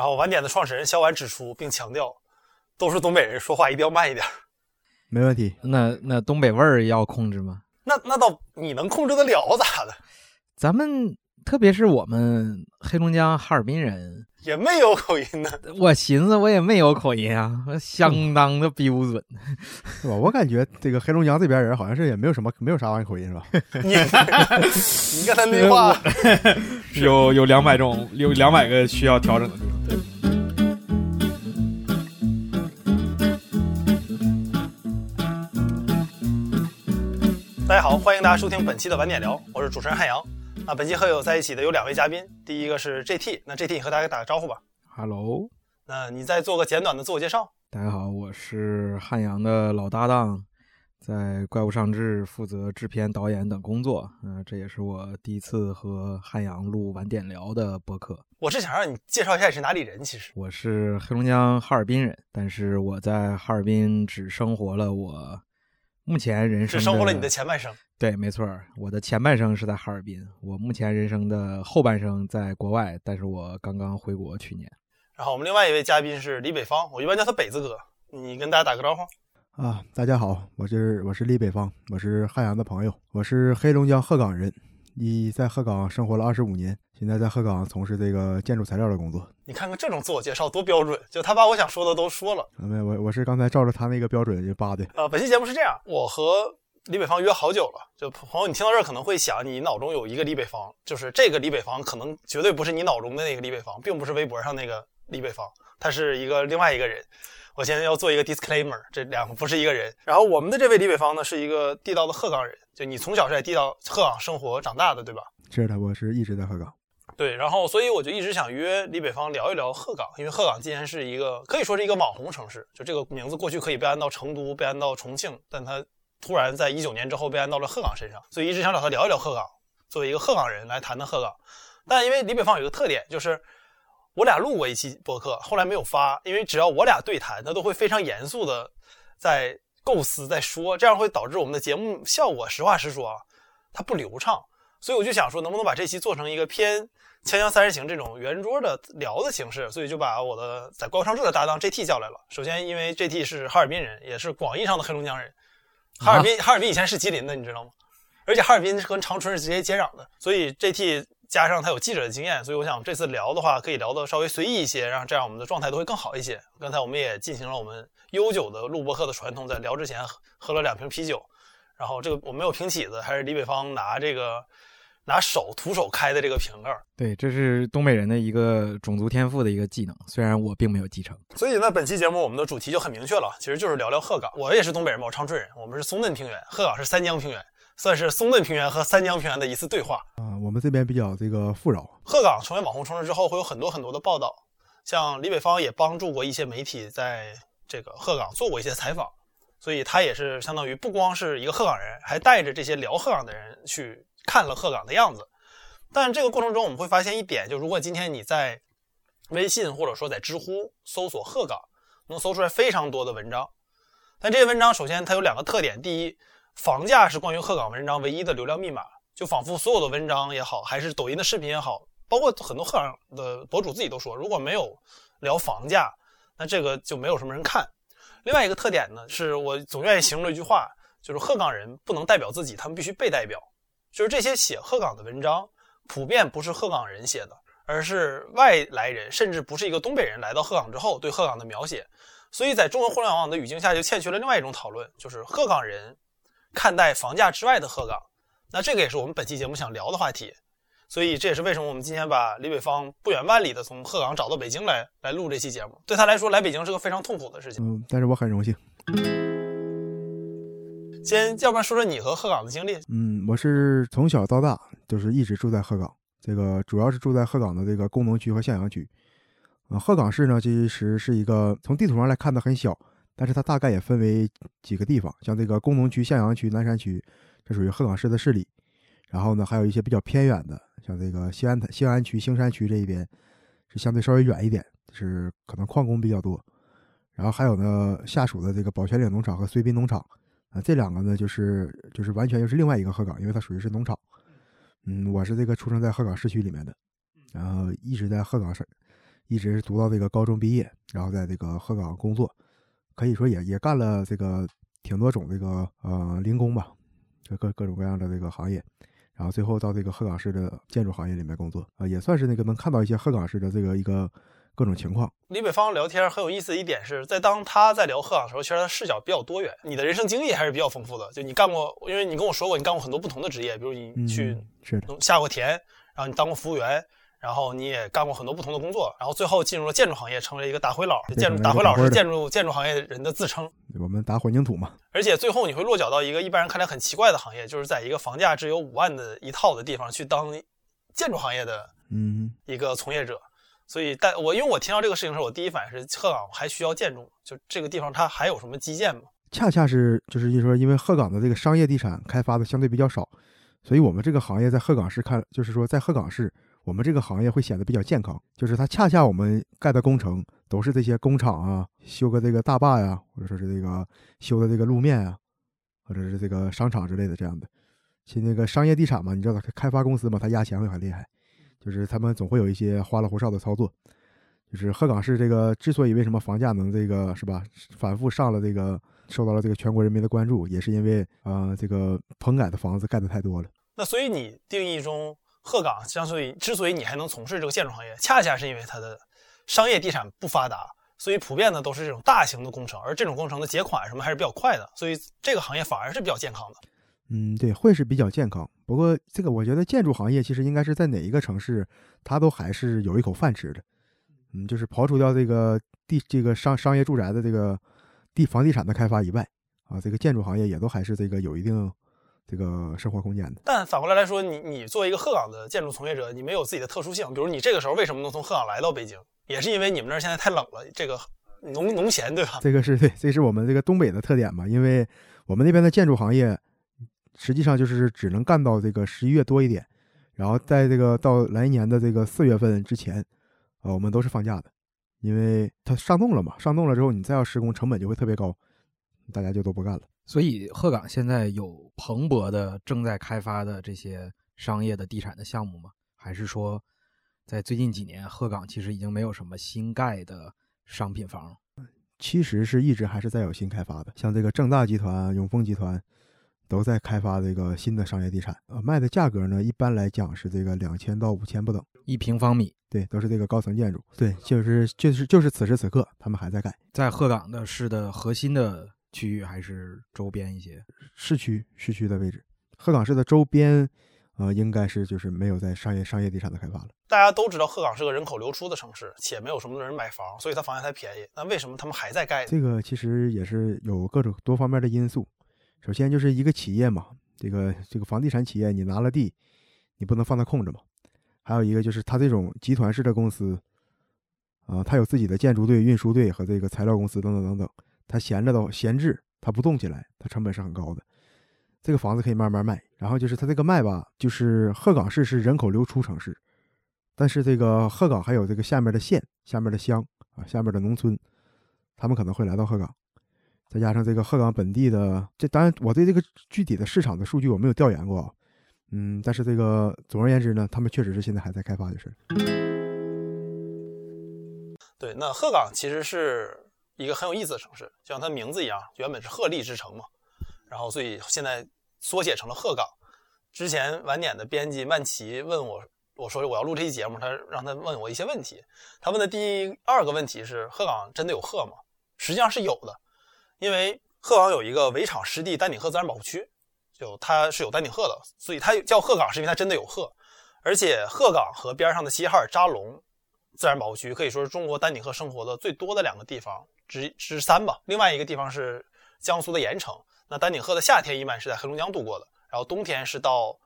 然后晚点的创始人小婉指出并强调，都是东北人，说话一定要慢一点。没问题。那那东北味儿要控制吗？那那倒你能控制得了咋的？咱们特别是我们黑龙江哈尔滨人，也没有口音呢。我寻思我也没有口音啊，相当的标准，是吧？我感觉这个黑龙江这边人好像是也没有什么没有啥玩意口音，是吧？你你刚才那话 有有两百种，有两百个需要调整的地方。大家好，欢迎大家收听本期的晚点聊，我是主持人汉阳。啊，本期和我在一起的有两位嘉宾，第一个是 JT，那 JT 你和大家打个招呼吧。Hello，那你再做个简短的自我介绍。大家好，我是汉阳的老搭档，在怪物上志负责制片、导演等工作。嗯、这也是我第一次和汉阳录晚点聊的播客。我是想让你介绍一下你是哪里人，其实我是黑龙江哈尔滨人，但是我在哈尔滨只生活了我目前人生只生活了你的前半生。对，没错儿，我的前半生是在哈尔滨，我目前人生的后半生在国外，但是我刚刚回国去年。然后我们另外一位嘉宾是李北方，我一般叫他北子哥，你跟大家打个招呼。啊，大家好，我是我是李北方，我是汉阳的朋友，我是黑龙江鹤岗人，一在鹤岗生活了二十五年，现在在鹤岗从事这个建筑材料的工作。你看看这种自我介绍多标准，就他把我想说的都说了。没有，我我是刚才照着他那个标准就扒的。呃，本期节目是这样，我和李北方约好久了。就朋友，你听到这儿可能会想，你脑中有一个李北方，就是这个李北方，可能绝对不是你脑中的那个李北方，并不是微博上那个李北方，他是一个另外一个人。我现在要做一个 disclaimer，这两个不是一个人。然后我们的这位李北方呢，是一个地道的鹤岗人，就你从小是在地道鹤岗生活长大的，对吧？是的，我是一直在鹤岗。对，然后所以我就一直想约李北方聊一聊鹤岗，因为鹤岗今年是一个可以说是一个网红城市，就这个名字过去可以被安到成都，被安到重庆，但它突然在一九年之后被安到了鹤岗身上，所以一直想找他聊一聊鹤岗，作为一个鹤岗人来谈谈鹤岗。但因为李北方有一个特点，就是我俩录过一期播客，后来没有发，因为只要我俩对谈，他都会非常严肃的在构思在说，这样会导致我们的节目效果，实话实说啊，它不流畅。所以我就想说，能不能把这期做成一个偏《锵锵三人行》这种圆桌的聊的形式？所以就把我的在怪物上志的搭档 J T 叫来了。首先，因为 J T 是哈尔滨人，也是广义上的黑龙江人。哈尔滨，哈尔滨以前是吉林的，你知道吗？而且哈尔滨是跟长春是直接接壤的，所以 JT 加上他有记者的经验，所以我想这次聊的话可以聊得稍微随意一些，然后这样我们的状态都会更好一些。刚才我们也进行了我们悠久的录播课的传统，在聊之前喝喝了两瓶啤酒，然后这个我没有瓶起子，还是李北方拿这个。拿手徒手开的这个瓶盖，对，这是东北人的一个种族天赋的一个技能，虽然我并没有继承。所以呢，本期节目我们的主题就很明确了，其实就是聊聊鹤岗。我也是东北人嘛，我长春人，我们是松嫩平原，鹤岗是三江平原，算是松嫩平原和三江平原的一次对话啊。我们这边比较这个富饶。鹤岗成为网红城市之后，会有很多很多的报道，像李北方也帮助过一些媒体在这个鹤岗做过一些采访，所以他也是相当于不光是一个鹤岗人，还带着这些聊鹤岗的人去。看了鹤岗的样子，但这个过程中我们会发现一点，就如果今天你在微信或者说在知乎搜索鹤岗，能搜出来非常多的文章。但这些文章首先它有两个特点：第一，房价是关于鹤岗文章唯一的流量密码，就仿佛所有的文章也好，还是抖音的视频也好，包括很多鹤岗的博主自己都说，如果没有聊房价，那这个就没有什么人看。另外一个特点呢，是我总愿意形容一句话，就是鹤岗人不能代表自己，他们必须被代表。就是这些写鹤岗的文章，普遍不是鹤岗人写的，而是外来人，甚至不是一个东北人来到鹤岗之后对鹤岗的描写。所以在中文互联网的语境下，就欠缺了另外一种讨论，就是鹤岗人看待房价之外的鹤岗。那这个也是我们本期节目想聊的话题。所以这也是为什么我们今天把李北方不远万里的从鹤岗找到北京来来录这期节目。对他来说，来北京是个非常痛苦的事情。嗯，但是我很荣幸。先，要不然说说你和鹤岗的经历。嗯，我是从小到大就是一直住在鹤岗，这个主要是住在鹤岗的这个工农区和向阳区。啊、鹤岗市呢，其实是一个从地图上来看的很小，但是它大概也分为几个地方，像这个工农区、向阳区、南山区，这属于鹤岗市的势力。然后呢，还有一些比较偏远的，像这个西安西安区、兴山区这一边是相对稍微远一点，是可能矿工比较多。然后还有呢，下属的这个宝泉岭农场和绥滨农场。啊，这两个呢，就是就是完全又是另外一个鹤岗，因为它属于是农场。嗯，我是这个出生在鹤岗市区里面的，然后一直在鹤岗市，一直是读到这个高中毕业，然后在这个鹤岗工作，可以说也也干了这个挺多种这个呃零工吧，就各各种各样的这个行业，然后最后到这个鹤岗市的建筑行业里面工作，啊、也算是那个能看到一些鹤岗市的这个一个各种情况。李北方聊天很有意思的一点是在当他在聊鹤岗的时候，其实他视角比较多元，你的人生经历还是比较丰富的。就你干过，因为你跟我说过你干过很多不同的职业，比如你嗯，去下过田，然后你当过服务员，然后你也干过很多不同的工作，然后最后进入了建筑行业，成为了一个打灰佬。建筑打灰佬是建筑建筑行业人的自称。我们打混凝土嘛，而且最后你会落脚到一个一般人看来很奇怪的行业，就是在一个房价只有五万的一套的地方去当建筑行业的嗯，一个从业者。所以，但我因为我听到这个事情的时候，我第一反应是鹤岗还需要建筑，就这个地方它还有什么基建吗？恰恰是就是一说，因为鹤岗的这个商业地产开发的相对比较少，所以我们这个行业在鹤岗市看，就是说在鹤岗市，我们这个行业会显得比较健康。就是它恰恰我们盖的工程都是这些工厂啊，修个这个大坝呀，或者说是这个修的这个路面啊，或者是这个商场之类的这样的。其实那个商业地产嘛，你知道它开发公司嘛，它压钱会很厉害，就是他们总会有一些花里胡哨的操作。就是鹤岗市这个之所以为什么房价能这个是吧，反复上了这个受到了这个全国人民的关注，也是因为啊、呃这个棚改的房子盖的太多了。那所以你定义中鹤岗相对于之所以你还能从事这个建筑行业，恰恰是因为它的商业地产不发达，所以普遍的都是这种大型的工程，而这种工程的结款什么还是比较快的，所以这个行业反而是比较健康的。嗯，对，会是比较健康。不过这个我觉得建筑行业其实应该是在哪一个城市，它都还是有一口饭吃的。嗯，就是刨除掉这个地这个商商业住宅的这个地房地产的开发以外，啊，这个建筑行业也都还是这个有一定这个生活空间的。但反过来来说，你你作为一个鹤岗的建筑从业者，你没有自己的特殊性，比如你这个时候为什么能从鹤岗来到北京，也是因为你们那儿现在太冷了，这个农农闲对吧？这个是对，这是我们这个东北的特点嘛，因为我们那边的建筑行业实际上就是只能干到这个十一月多一点，然后在这个到来年的这个四月份之前，呃，我们都是放假的，因为它上冻了嘛，上冻了之后你再要施工，成本就会特别高，大家就都不干了。所以鹤岗现在有蓬勃的正在开发的这些商业的地产的项目吗？还是说，在最近几年，鹤岗其实已经没有什么新盖的商品房了？其实是一直还是在有新开发的，像这个正大集团、永丰集团都在开发这个新的商业地产，呃，卖的价格呢，一般来讲是这个两千到五千不等。一平方米对，都是这个高层建筑。对，就是就是就是此时此刻，他们还在盖在鹤岗的市的核心的区域，还是周边一些？市区市区的位置。鹤岗市的周边，呃，应该是就是没有在商业商业地产的开发了。大家都知道鹤岗是个人口流出的城市，且没有什么人买房，所以它房价才便宜。那为什么他们还在盖呢？这个其实也是有各种多方面的因素。首先就是一个企业嘛，这个这个房地产企业，你拿了地，你不能放它空着嘛。还有一个就是它这种集团式的公司，啊、它有自己的建筑队、运输队和这个材料公司等等等等，它闲着的闲置，它不动起来，它成本是很高的。这个房子可以慢慢卖，然后就是它这个卖吧，就是鹤岗市是人口流出城市，但是这个鹤岗还有这个下面的县、下面的乡啊、下面的农村，他们可能会来到鹤岗。再加上这个鹤岗本地的，这当然我对这个具体的市场的数据我没有调研过，嗯，但是这个总而言之呢，他们确实是现在还在开发，就是对，那鹤岗其实是一个很有意思的城市，就像它名字一样，原本是鹤立之城嘛，然后所以现在缩写成了鹤岗。之前晚点的编辑曼奇问我，我说我要录这期节目，他让他问我一些问题。他问的第二个问题是：鹤岗真的有鹤吗？实际上是有的，因为鹤岗有一个围场湿地丹顶鹤自然保护区，就它是有丹顶鹤的，所以它叫鹤岗是因为它真的有鹤。而且鹤岗和边上的齐齐哈尔扎龙自然保护区可以说是中国丹顶鹤生活的最多的两个地方之之三吧。另外一个地方是江苏的盐城，那丹顶鹤的夏天一般是在黑龙江度过的，然后冬天是到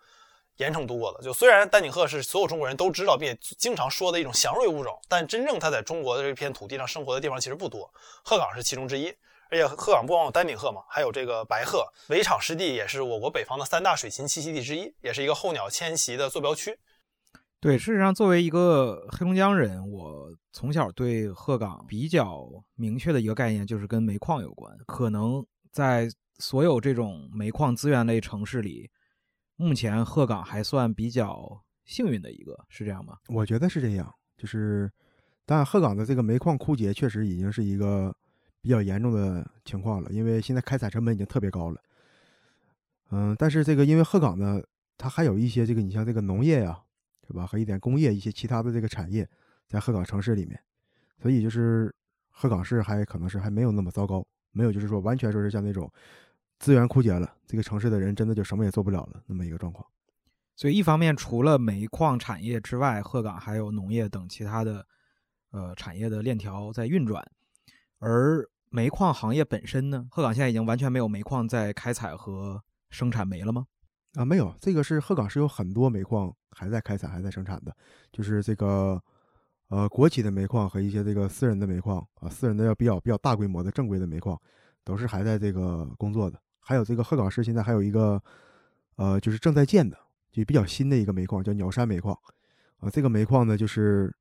盐城度过的。就虽然丹顶鹤是所有中国人都知道并且经常说的一种祥瑞物种，但真正它在中国的这片土地上生活的地方其实不多。鹤岗是其中之一。而且鹤岗不光有丹顶鹤嘛，还有这个白鹤。围场湿地也是我国北方的三大水禽栖息地之一，也是一个候鸟迁徙的坐标区。对，事实上，作为一个黑龙江人，我从小对鹤岗比较明确的一个概念就是跟煤矿有关。可能在所有这种煤矿资源类城市里，目前鹤岗还算比较幸运的一个，是这样吗？我觉得是这样，就是但鹤岗的这个煤矿枯竭确实已经是一个比较严重的情况了，因为现在开采成本已经特别高了。嗯，但是这个因为鹤岗呢，它还有一些这个你像这个农业呀，是吧？和一点工业一些其他的这个产业在鹤岗城市里面，所以就是鹤岗市还可能是还没有那么糟糕，没有就是说完全说是像那种资源枯竭了，这个城市的人真的就什么也做不了了那么一个状况。所以一方面除了煤矿产业之外，鹤岗还有农业等其他的呃产业的链条在运转，而煤矿行业本身呢，鹤岗现在已经完全没有煤矿在开采和生产煤了吗？啊，没有，这个是鹤岗是有很多煤矿还在开采、还在生产的，就是这个呃国企的煤矿和一些这个私人的煤矿啊，私人的要比较比较大规模的正规的煤矿，都是还在这个工作的。还有这个鹤岗市现在还有一个呃就是正在建的，就比较新的一个煤矿叫鸟山煤矿啊，这个煤矿呢就是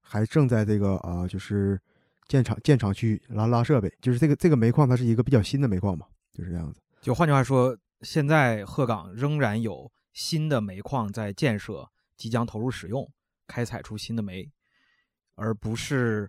还正在这个啊就是建厂建厂区拉拉设备，就是这个这个煤矿它是一个比较新的煤矿嘛，就是这样子。就换句话说。现在鹤岗仍然有新的煤矿在建设，即将投入使用，开采出新的煤，而不是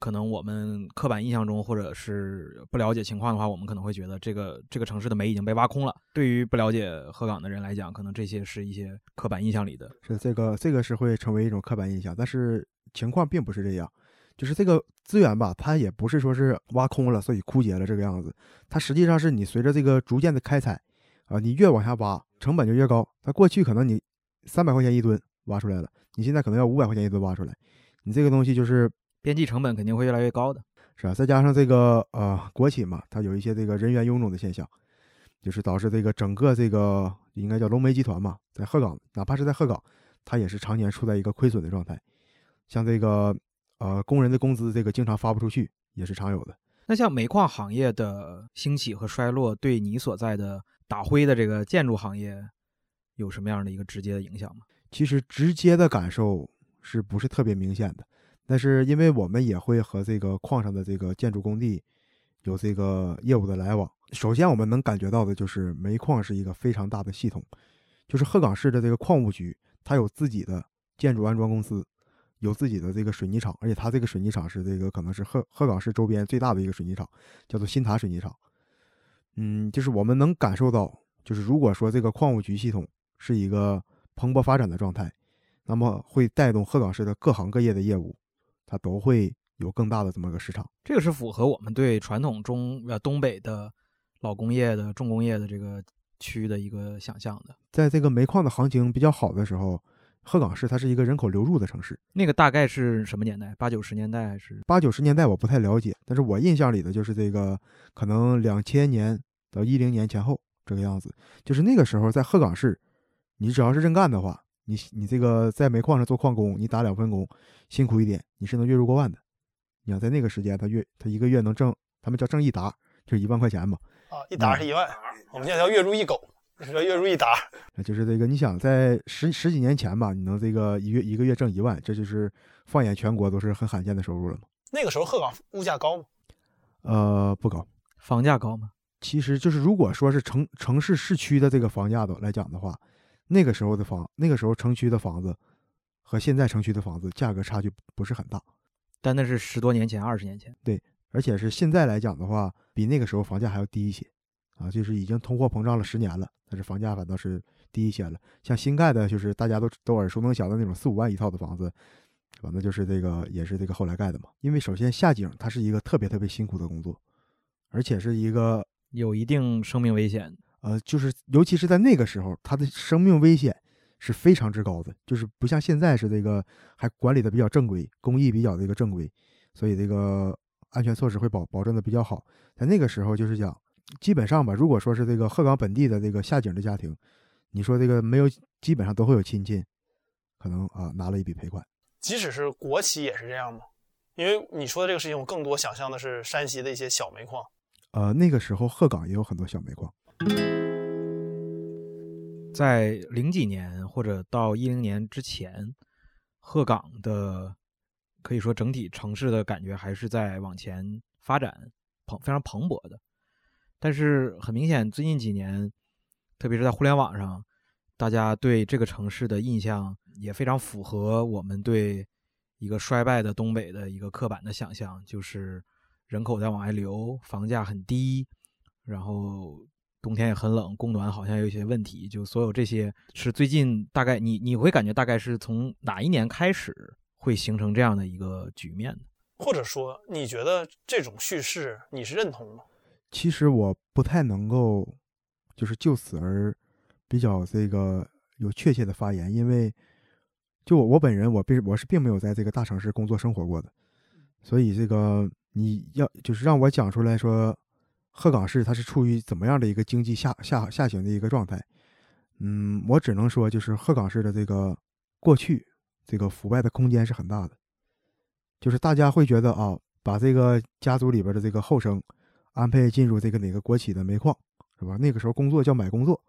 可能我们刻板印象中或者是不了解情况的话，我们可能会觉得这个这个城市的煤已经被挖空了。对于不了解鹤岗的人来讲，可能这些是一些刻板印象里的。是这个这个是会成为一种刻板印象，但是情况并不是这样，就是这个资源吧，它也不是说是挖空了所以枯竭了这个样子，它实际上是你随着这个逐渐的开采。啊，你越往下挖，成本就越高。它过去可能你三百块钱一吨挖出来了，你现在可能要五百块钱一吨挖出来。你这个东西就是边际成本肯定会越来越高的，是吧？再加上这个呃国企嘛，它有一些这个人员臃肿的现象，就是导致这个整个这个应该叫龙煤集团嘛，在鹤岗，哪怕是在鹤岗，它也是常年处在一个亏损的状态。像这个呃工人的工资这个经常发不出去，也是常有的。那像煤矿行业的兴起和衰落，对你所在的。打灰的这个建筑行业有什么样的一个直接的影响吗？其实直接的感受是不是特别明显的？但是因为我们也会和这个矿上的这个建筑工地有这个业务的来往。首先我们能感觉到的就是煤矿是一个非常大的系统，就是鹤岗市的这个矿务局，它有自己的建筑安装公司，有自己的这个水泥厂，而且它这个水泥厂是这个可能是鹤鹤岗市周边最大的一个水泥厂，叫做新塔水泥厂。嗯，就是我们能感受到，就是如果说这个矿务局系统是一个蓬勃发展的状态，那么会带动鹤岗市的各行各业的业务，它都会有更大的这么个市场。这个是符合我们对传统中呃东北的老工业的重工业的这个区的一个想象的。在这个煤矿的行情比较好的时候，鹤岗市它是一个人口流入的城市。那个大概是什么年代？八九十年代还是？八九十年代我不太了解，但是我印象里的就是这个可能两千年。到一零年前后这个样子，就是那个时候在鹤岗市，你只要是认干的话，你你这个在煤矿上做矿工，你打两份工，辛苦一点，你是能月入过万的。你想在那个时间，他月他一个月能挣，他们叫挣一沓，就是一万块钱嘛。啊，一沓是一万，我们现在叫月入一狗，是月入一沓。那就是这个，你想在十十几年前吧，你能这个一月一个月挣一万，这就是放眼全国都是很罕见的收入了嘛。那个时候鹤岗物价高吗？呃，不高。房价高吗？其实就是，如果说是城城市市区的这个房价的来讲的话，那个时候的房，那个时候城区的房子和现在城区的房子价格差距不是很大，但那是十多年前、二十年前。对，而且是现在来讲的话，比那个时候房价还要低一些，啊，就是已经通货膨胀了十年了，但是房价反倒是低一些了。像新盖的，就是大家都都耳熟能详的那种四五万一套的房子，反正？就是这个也是这个后来盖的嘛。因为首先下井它是一个特别特别辛苦的工作，而且是一个。有一定生命危险，呃，就是尤其是在那个时候，它的生命危险是非常之高的，就是不像现在是这个还管理的比较正规，工艺比较这个正规，所以这个安全措施会保保证的比较好。在那个时候，就是讲基本上吧，如果说是这个鹤岗本地的这个下井的家庭，你说这个没有，基本上都会有亲戚，可能啊拿了一笔赔款。即使是国企也是这样吗？因为你说的这个事情，我更多想象的是山西的一些小煤矿。呃，那个时候鹤岗也有很多小煤矿，在零几年或者到一零年之前，鹤岗的可以说整体城市的感觉还是在往前发展，蓬非常蓬勃的。但是很明显，最近几年，特别是在互联网上，大家对这个城市的印象也非常符合我们对一个衰败的东北的一个刻板的想象，就是人口在往外流，房价很低，然后冬天也很冷，供暖好像有一些问题。就所有这些是最近大概你你会感觉大概是从哪一年开始会形成这样的一个局面的？或者说，你觉得这种叙事你是认同吗？其实我不太能够，就是就此而比较这个有确切的发言，因为就我我本人我并我是并没有在这个大城市工作生活过的，所以这个你要就是让我讲出来说，鹤岗市它是处于怎么样的一个经济下下下行的一个状态，嗯，我只能说就是鹤岗市的这个过去这个腐败的空间是很大的，就是大家会觉得啊，把这个家族里边的这个后生安排进入这个哪个国企的煤矿，是吧？那个时候工作叫买工作，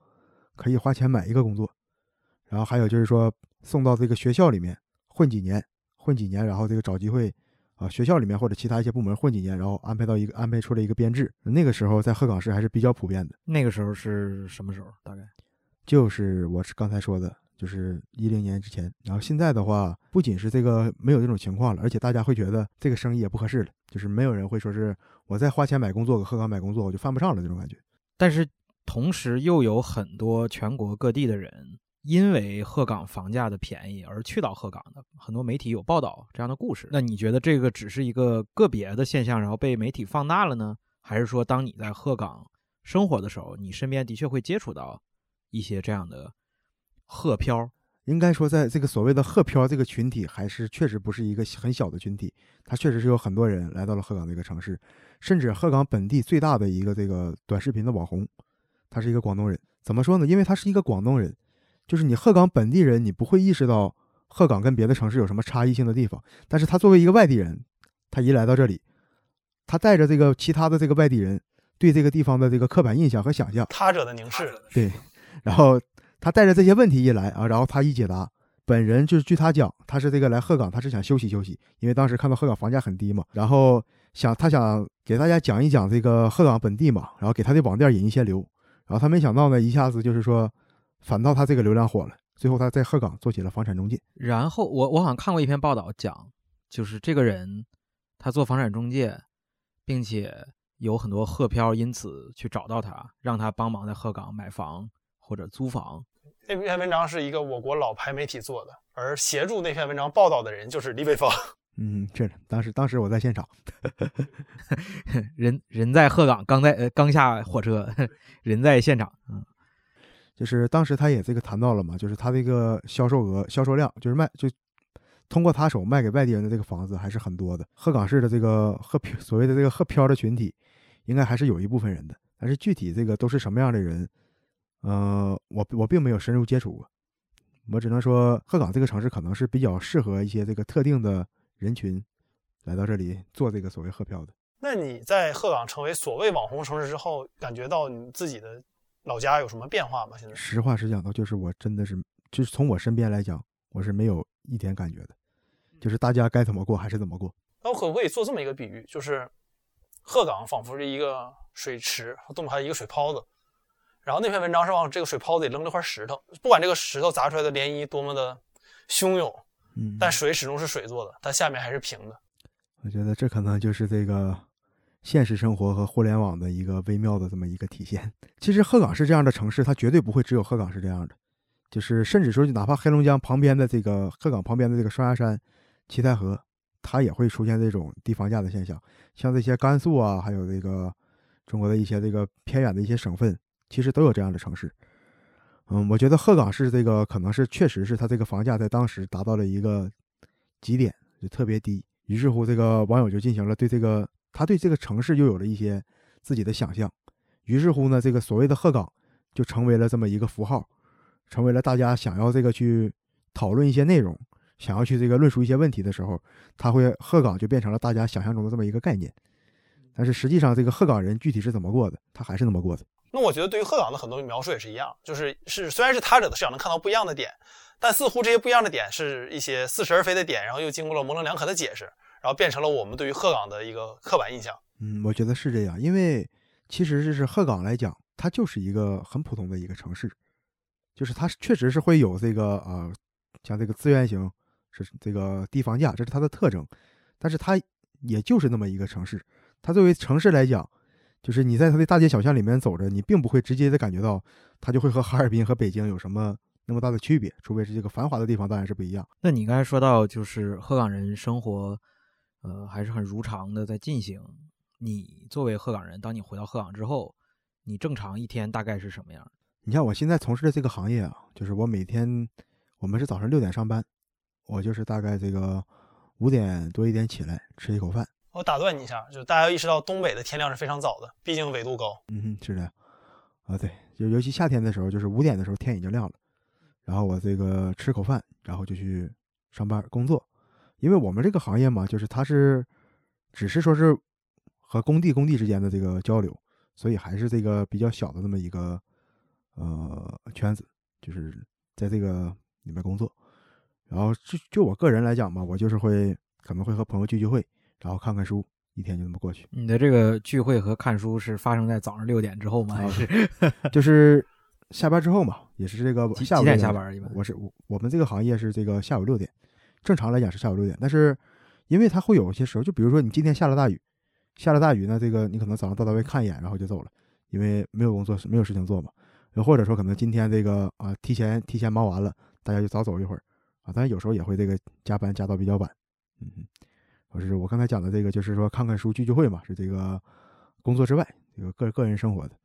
可以花钱买一个工作，然后还有就是说送到这个学校里面混几年，混几年，然后这个找机会啊，学校里面或者其他一些部门混几年，然后安排到一个安排出来一个编制。那个时候在鹤岗市还是比较普遍的，那个时候是什么时候？大概就是我是刚才说的，就是一零年之前。然后现在的话，不仅是这个没有这种情况了，而且大家会觉得这个生意也不合适了，就是没有人会说是我再花钱买工作，给鹤岗买工作我就犯不上了这种感觉。但是同时又有很多全国各地的人因为鹤岗房价的便宜而去到鹤岗的，很多媒体有报道这样的故事。那你觉得这个只是一个个别的现象，然后被媒体放大了呢？还是说，当你在鹤岗生活的时候，你身边的确会接触到一些这样的鹤漂？应该说，在这个所谓的鹤漂这个群体，还是确实不是一个很小的群体，它确实是有很多人来到了鹤岗这个城市，甚至鹤岗本地最大的一个这个短视频的网红，他是一个广东人。怎么说呢？因为他是一个广东人，就是你鹤岗本地人，你不会意识到鹤岗跟别的城市有什么差异性的地方，但是他作为一个外地人，他一来到这里，他带着这个其他的这个外地人对这个地方的这个刻板印象和想象，他者的凝视，对，然后他带着这些问题一来啊，然后他一解答，本人就是据他讲，他是这个来鹤岗，他是想休息休息，因为当时看到鹤岗房价很低嘛，然后想他想给大家讲一讲这个鹤岗本地嘛，然后给他的网店引一些流，然后他没想到呢，一下子就是说，反倒他这个流量火了，最后他在鹤岗做起了房产中介。然后我我好像看过一篇报道讲，就是这个人他做房产中介，并且有很多鹤漂因此去找到他，让他帮忙在鹤岗买房或者租房。那篇文章是一个我国老牌媒体做的，而协助那篇文章报道的人就是李伟峰。嗯，这当时当时我在现场，人人在鹤岗，刚在呃刚下火车，人在现场。嗯，就是当时他也这个谈到了嘛，就是他这个销售额、销售量，就是卖就通过他手卖给外地人的这个房子还是很多的。鹤岗市的这个鹤漂所谓的这个鹤漂的群体，应该还是有一部分人的，但是具体这个都是什么样的人，呃，我我并没有深入接触过，我只能说鹤岗这个城市可能是比较适合一些这个特定的人群来到这里做这个所谓鹤票的。那你在鹤岗成为所谓网红城市之后，感觉到你自己的老家有什么变化吗？现在实话实讲的，就是我真的是，就是从我身边来讲，我是没有一点感觉的，就是大家该怎么过还是怎么过。那我可不可以做这么一个比喻，就是鹤岗仿佛是一个水池，东北还有一个水泡子，然后那篇文章是往这个水泡子里扔了块石头，不管这个石头砸出来的涟漪多么的汹涌，嗯，但水始终是水做的，它下面还是平的。我觉得这可能就是这个现实生活和互联网的一个微妙的这么一个体现。其实鹤岗市这样的城市，它绝对不会只有鹤岗是这样的，就是甚至说，哪怕黑龙江旁边的这个鹤岗旁边的这个双鸭山、七台河，它也会出现这种低房价的现象。像这些甘肃啊，还有这个中国的一些这个偏远的一些省份，其实都有这样的城市。嗯，我觉得鹤岗市这个可能是确实是它这个房价在当时达到了一个极点，就特别低。于是乎，这个网友就进行了对这个他对这个城市又有了一些自己的想象。于是乎呢，这个所谓的鹤岗就成为了这么一个符号，成为了大家想要这个去讨论一些内容，想要去这个论述一些问题的时候，他会鹤岗就变成了大家想象中的这么一个概念。但是实际上，这个鹤岗人具体是怎么过的，他还是那么过的。那我觉得对于鹤岗的很多描述也是一样，就是是虽然是他者的视角能看到不一样的点，但似乎这些不一样的点是一些似是而非的点，然后又经过了模棱两可的解释，然后变成了我们对于鹤岗的一个刻板印象。嗯，我觉得是这样，因为其实这是鹤岗来讲，它就是一个很普通的一个城市，就是它确实是会有这个呃，像这个资源型是这个低房价，这是它的特征。但是它也就是那么一个城市，它作为城市来讲，就是你在它的大街小巷里面走着，你并不会直接的感觉到它就会和哈尔滨和北京有什么那么大的区别，除非是这个繁华的地方当然是不一样。那你刚才说到就是鹤岗人生活，呃，还是很如常的在进行。你作为鹤岗人，当你回到鹤岗之后，你正常一天大概是什么样？你像我现在从事的这个行业啊，就是我每天我们是早上六点上班，我就是大概这个五点多一点起来吃一口饭。我打断你一下，就是大家要意识到东北的天亮是非常早的，毕竟纬度高。嗯哼，是的，啊对，就尤其夏天的时候，就是五点的时候天已经亮了，然后我这个吃口饭，然后就去上班工作，因为我们这个行业嘛，就是它是只是说是和工地工地之间的这个交流，所以还是这个比较小的这么一个呃圈子，就是在这个里面工作。然后就就我个人来讲吧，我就是会可能会和朋友聚聚会，然后看看书，一天就那么过去。你的这个聚会和看书是发生在早上六点之后吗？还是就是 下班之后嘛，也是这个几下午六几点下？班？一般我是我我们这个行业是这个下午六点，正常来讲是下午六点，但是因为它会有一些时候，就比如说你今天下了大雨，下了大雨呢，这个你可能早上到单位看一眼，然后就走了，因为没有工作没有事情做嘛，又或者说可能今天这个啊提前提前忙完了，大家就早走一会儿啊，当然有时候也会这个加班加到比较晚，嗯哼，我是我刚才讲的这个就是说看看书聚聚会嘛，是这个工作之外这个个个人生活的。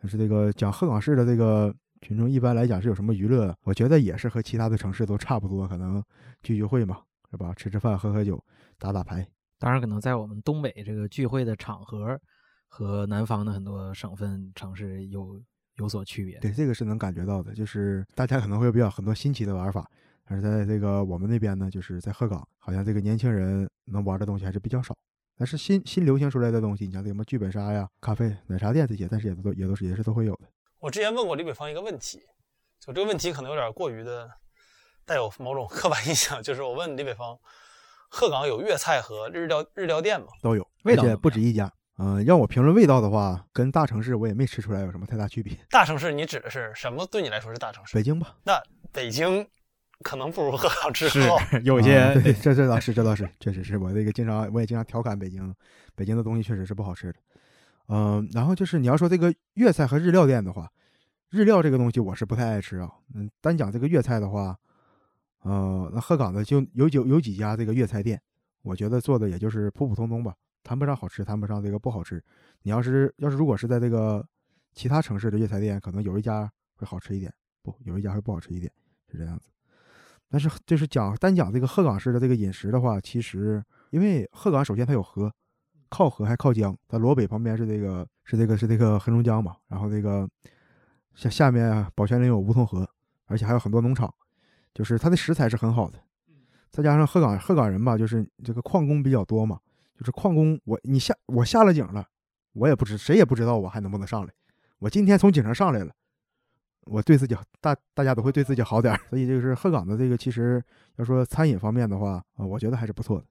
但是这个讲鹤岗市的这个群众一般来讲是有什么娱乐？我觉得也是和其他的城市都差不多，可能聚聚会嘛，是吧？吃吃饭、喝喝酒、打打牌。当然，可能在我们东北这个聚会的场合和南方的很多省份城市有有所区别。对，这个是能感觉到的，就是大家可能会有比较很多新奇的玩法。但是在这个我们那边呢，就是在鹤岗，好像这个年轻人能玩的东西还是比较少。但是新新流行出来的东西，你像这什么剧本杀呀、咖啡、奶茶店这些，但是也都也都是也是都会有的。我之前问过李北方一个问题，就这个问题可能有点过于的带有某种刻板 印象，就是我问李北方，鹤岗有粤菜和日料日料店吗？都有，而且不止一家。嗯、让我评论味道的话，跟大城市我也没吃出来有什么太大区别。大城市你指的是什么？对你来说是大城市？北京吧，那北京可能不如鹤岗之是后。有些、啊对，这这倒是，这倒是，确实是我这个经常我也经常调侃北京，北京的东西确实是不好吃的。嗯、然后就是你要说这个粤菜和日料店的话，日料这个东西我是不太爱吃啊。嗯，单讲这个粤菜的话，呃，那鹤岗的就有有有几家这个粤菜店，我觉得做的也就是普普通通吧，谈不上好吃，谈不上这个不好吃。你要是要是如果是在这个其他城市的粤菜店，可能有一家会好吃一点，不有一家会不好吃一点，是这样子。但是就是讲单讲这个鹤岗市的这个饮食的话，其实因为鹤岗首先它有河，靠河还靠江，它罗北旁边是这个是这个是这个黑龙江嘛，然后这个下下面啊宝泉岭有梧桐河，而且还有很多农场，就是它的食材是很好的，再加上鹤岗鹤岗人吧，就是这个矿工比较多嘛，就是矿工我你下我下了井了，我也不知谁也不知道我还能不能上来，我今天从井上上来了。我对自己大大家都会对自己好点儿，所以就是鹤岗的这个其实要说餐饮方面的话啊、我觉得还是不错的。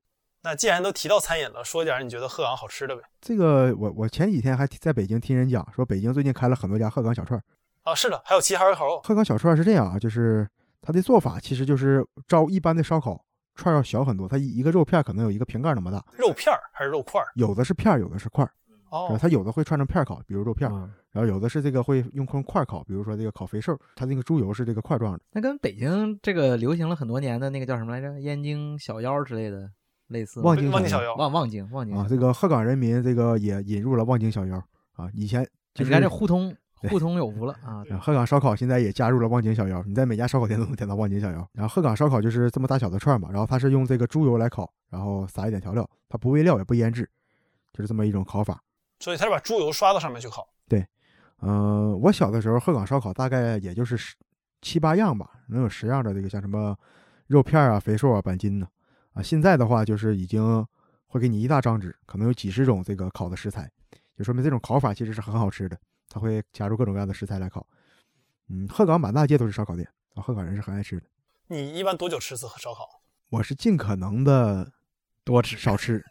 那既然都提到餐饮了，说点你觉得鹤岗好吃的呗？这个我我前几天还在北京听人讲，说北京最近开了很多家鹤岗小串儿。啊，是的，还有齐齐哈尔烤肉。鹤岗小串儿是这样啊，就是它的做法其实就是照一般的烧烤串儿要小很多，它一一个肉片儿可能有一个瓶盖那么大，肉片儿还是肉块儿？有的是片儿，有的是块儿，哦，它有的会串成片儿烤，比如肉片儿，嗯然后有的是这个会用空块儿烤，比如说这个烤肥瘦，它那个猪油是这个块状的。那跟北京这个流行了很多年的那个叫什么来着？燕京小腰之类的类似吗。望京小望京小腰。望望京望京啊，这个鹤岗人民这个也引入了望京小腰啊，以前就是你看这互通 互通有无了啊！啊鹤岗烧烤现在也加入了望京小腰，你在每家烧烤店都能点到望京小腰。然后鹤岗烧烤就是这么大小的串儿嘛，然后它是用这个猪油来烤，然后撒一点调料，它不喂料也不腌制，就是这么一种烤法。所以他是把猪油刷到上面去烤。对嗯、我小的时候鹤岗烧烤大概也就是十七八样吧，能有十样的这个像什么肉片儿啊、肥瘦啊、板筋呢。啊，现在的话就是已经会给你一大张纸，可能有几十种这个烤的食材，就说明这种烤法其实是很好吃的。它会加入各种各样的食材来烤。嗯，鹤岗满大街都是烧烤店，啊，鹤岗人是很爱吃的。你一般多久吃次烧烤？我是尽可能的多吃少吃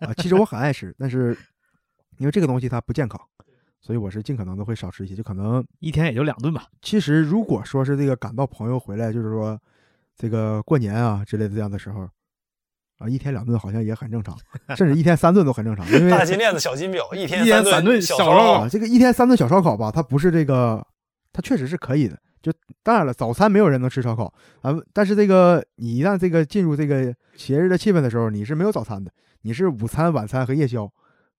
啊，其实我很爱吃，但是因为这个东西它不健康，所以我是尽可能的会少吃一些，就可能一天也就两顿吧。其实如果说是这个赶到朋友回来，就是说这个过年啊之类的这样的时候，啊，一天两顿好像也很正常，甚至一天三顿都很正常。因为 大金链子、小金表，一天一天三顿小小烧烤啊，这个一天三顿小烧烤吧，它不是这个，它确实是可以的。就当然了，早餐没有人能吃烧烤啊，但是这个你一旦这个进入这个节日的气氛的时候，你是没有早餐的，你是午餐、晚餐和夜宵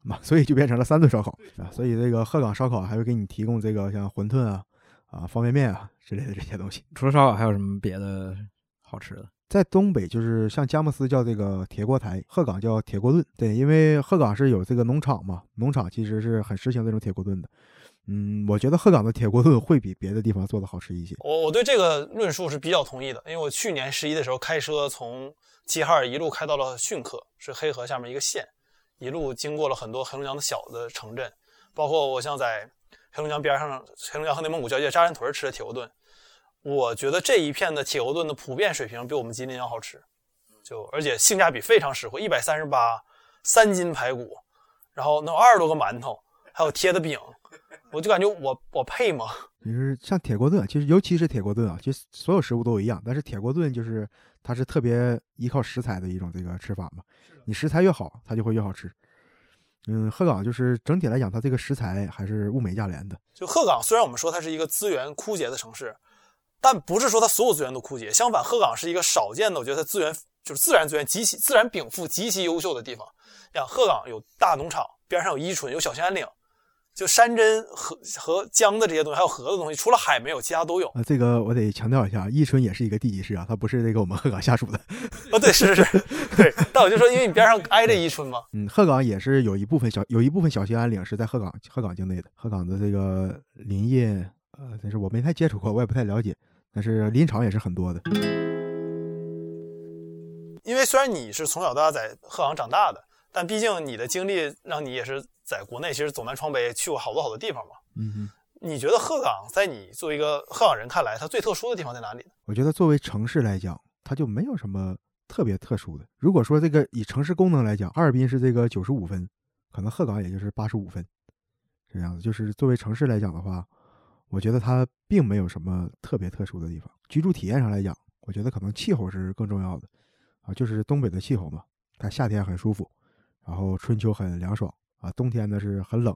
嘛，所以就变成了三顿烧烤啊。所以这个鹤岗烧烤还会给你提供这个像馄饨啊、啊方便面啊之类的这些东西。除了烧烤还有什么别的好吃的？在东北，就是像佳木斯叫这个铁锅台，鹤岗叫铁锅炖。对，因为鹤岗是有这个农场嘛，农场其实是很实行这种铁锅炖的。嗯，我觉得鹤岗的铁锅炖会比别的地方做的好吃一些。我我对这个论述是比较同意的，因为我去年十一的时候开车从齐齐哈尔一路开到了逊克，是黑河下面一个县，一路经过了很多黑龙江的小的城镇，包括我像在黑龙江边上，黑龙江和内蒙古交界扎兰屯吃的铁锅炖，我觉得这一片的铁锅炖的普遍水平比我们吉林要好吃，就而且性价比非常实惠，一百三十八，三斤排骨，然后能有二十多个馒头，还有贴的饼，我就感觉我我配吗？就是像铁锅炖，其实尤其是铁锅炖啊，其实所有食物都一样，但是铁锅炖就是它是特别依靠食材的一种这个吃法嘛。你食材越好，它就会越好吃。嗯，鹤岗就是整体来讲，它这个食材还是物美价廉的。就鹤岗，虽然我们说它是一个资源枯竭的城市，但不是说它所有资源都枯竭。相反，鹤岗是一个少见的，我觉得它资源就是自然资源极其自然禀赋极其优秀的地方。像鹤岗有大农场，边上有伊春，有小兴安岭，就山珍和和江的这些东西，还有河的东西，除了海没有，其他都有。啊，这个我得强调一下，伊春也是一个地级市啊，它不是这个我们鹤岗下属的。啊，对，是是是，对。但我就说，因为你边上挨着伊春嘛，嗯，鹤岗也是有一部分小有一部分小兴安岭是在鹤岗鹤岗境内的。鹤岗的这个林业，呃，但是我没太接触过，我也不太了解。但是林场也是很多的。因为虽然你是从小到大在鹤岗长大的，但毕竟你的经历让你也是在国内其实走南闯北去过好多好多地方嘛。嗯哼。你觉得鹤岗在你作为一个鹤岗人看来，它最特殊的地方在哪里呢？我觉得作为城市来讲，它就没有什么特别特殊的。如果说这个以城市功能来讲，哈尔滨是这个九十五分，可能鹤岗也就是八十五分，这样子。就是作为城市来讲的话，我觉得它并没有什么特别特殊的地方。居住体验上来讲，我觉得可能气候是更重要的啊，就是东北的气候嘛，它夏天很舒服，然后春秋很凉爽啊，冬天呢是很冷。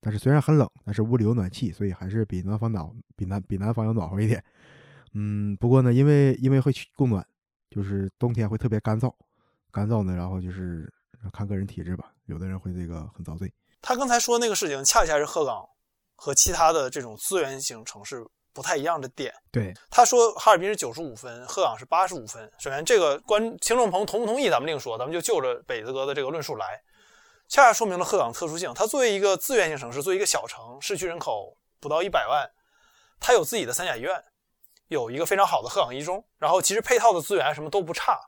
但是虽然很冷，但是屋里有暖气，所以还是比南方暖，比南比南方要暖和一点。嗯，不过呢，因为因为会供暖，就是冬天会特别干燥，干燥呢，然后就是看个人体质吧，有的人会这个很遭罪。他刚才说那个事情，恰恰是鹤岗和其他的这种资源型城市不太一样的点。对，他说哈尔滨是九十五分，鹤岗是八十五分。首先，这个观听众朋友同不同意，咱们另说，咱们就就着北子哥的这个论述来。恰恰说明了鹤岗特殊性。它作为一个资源型城市，作为一个小城，市区人口不到一百万，它有自己的三甲医院，有一个非常好的鹤岗一中，然后其实配套的资源什么都不差，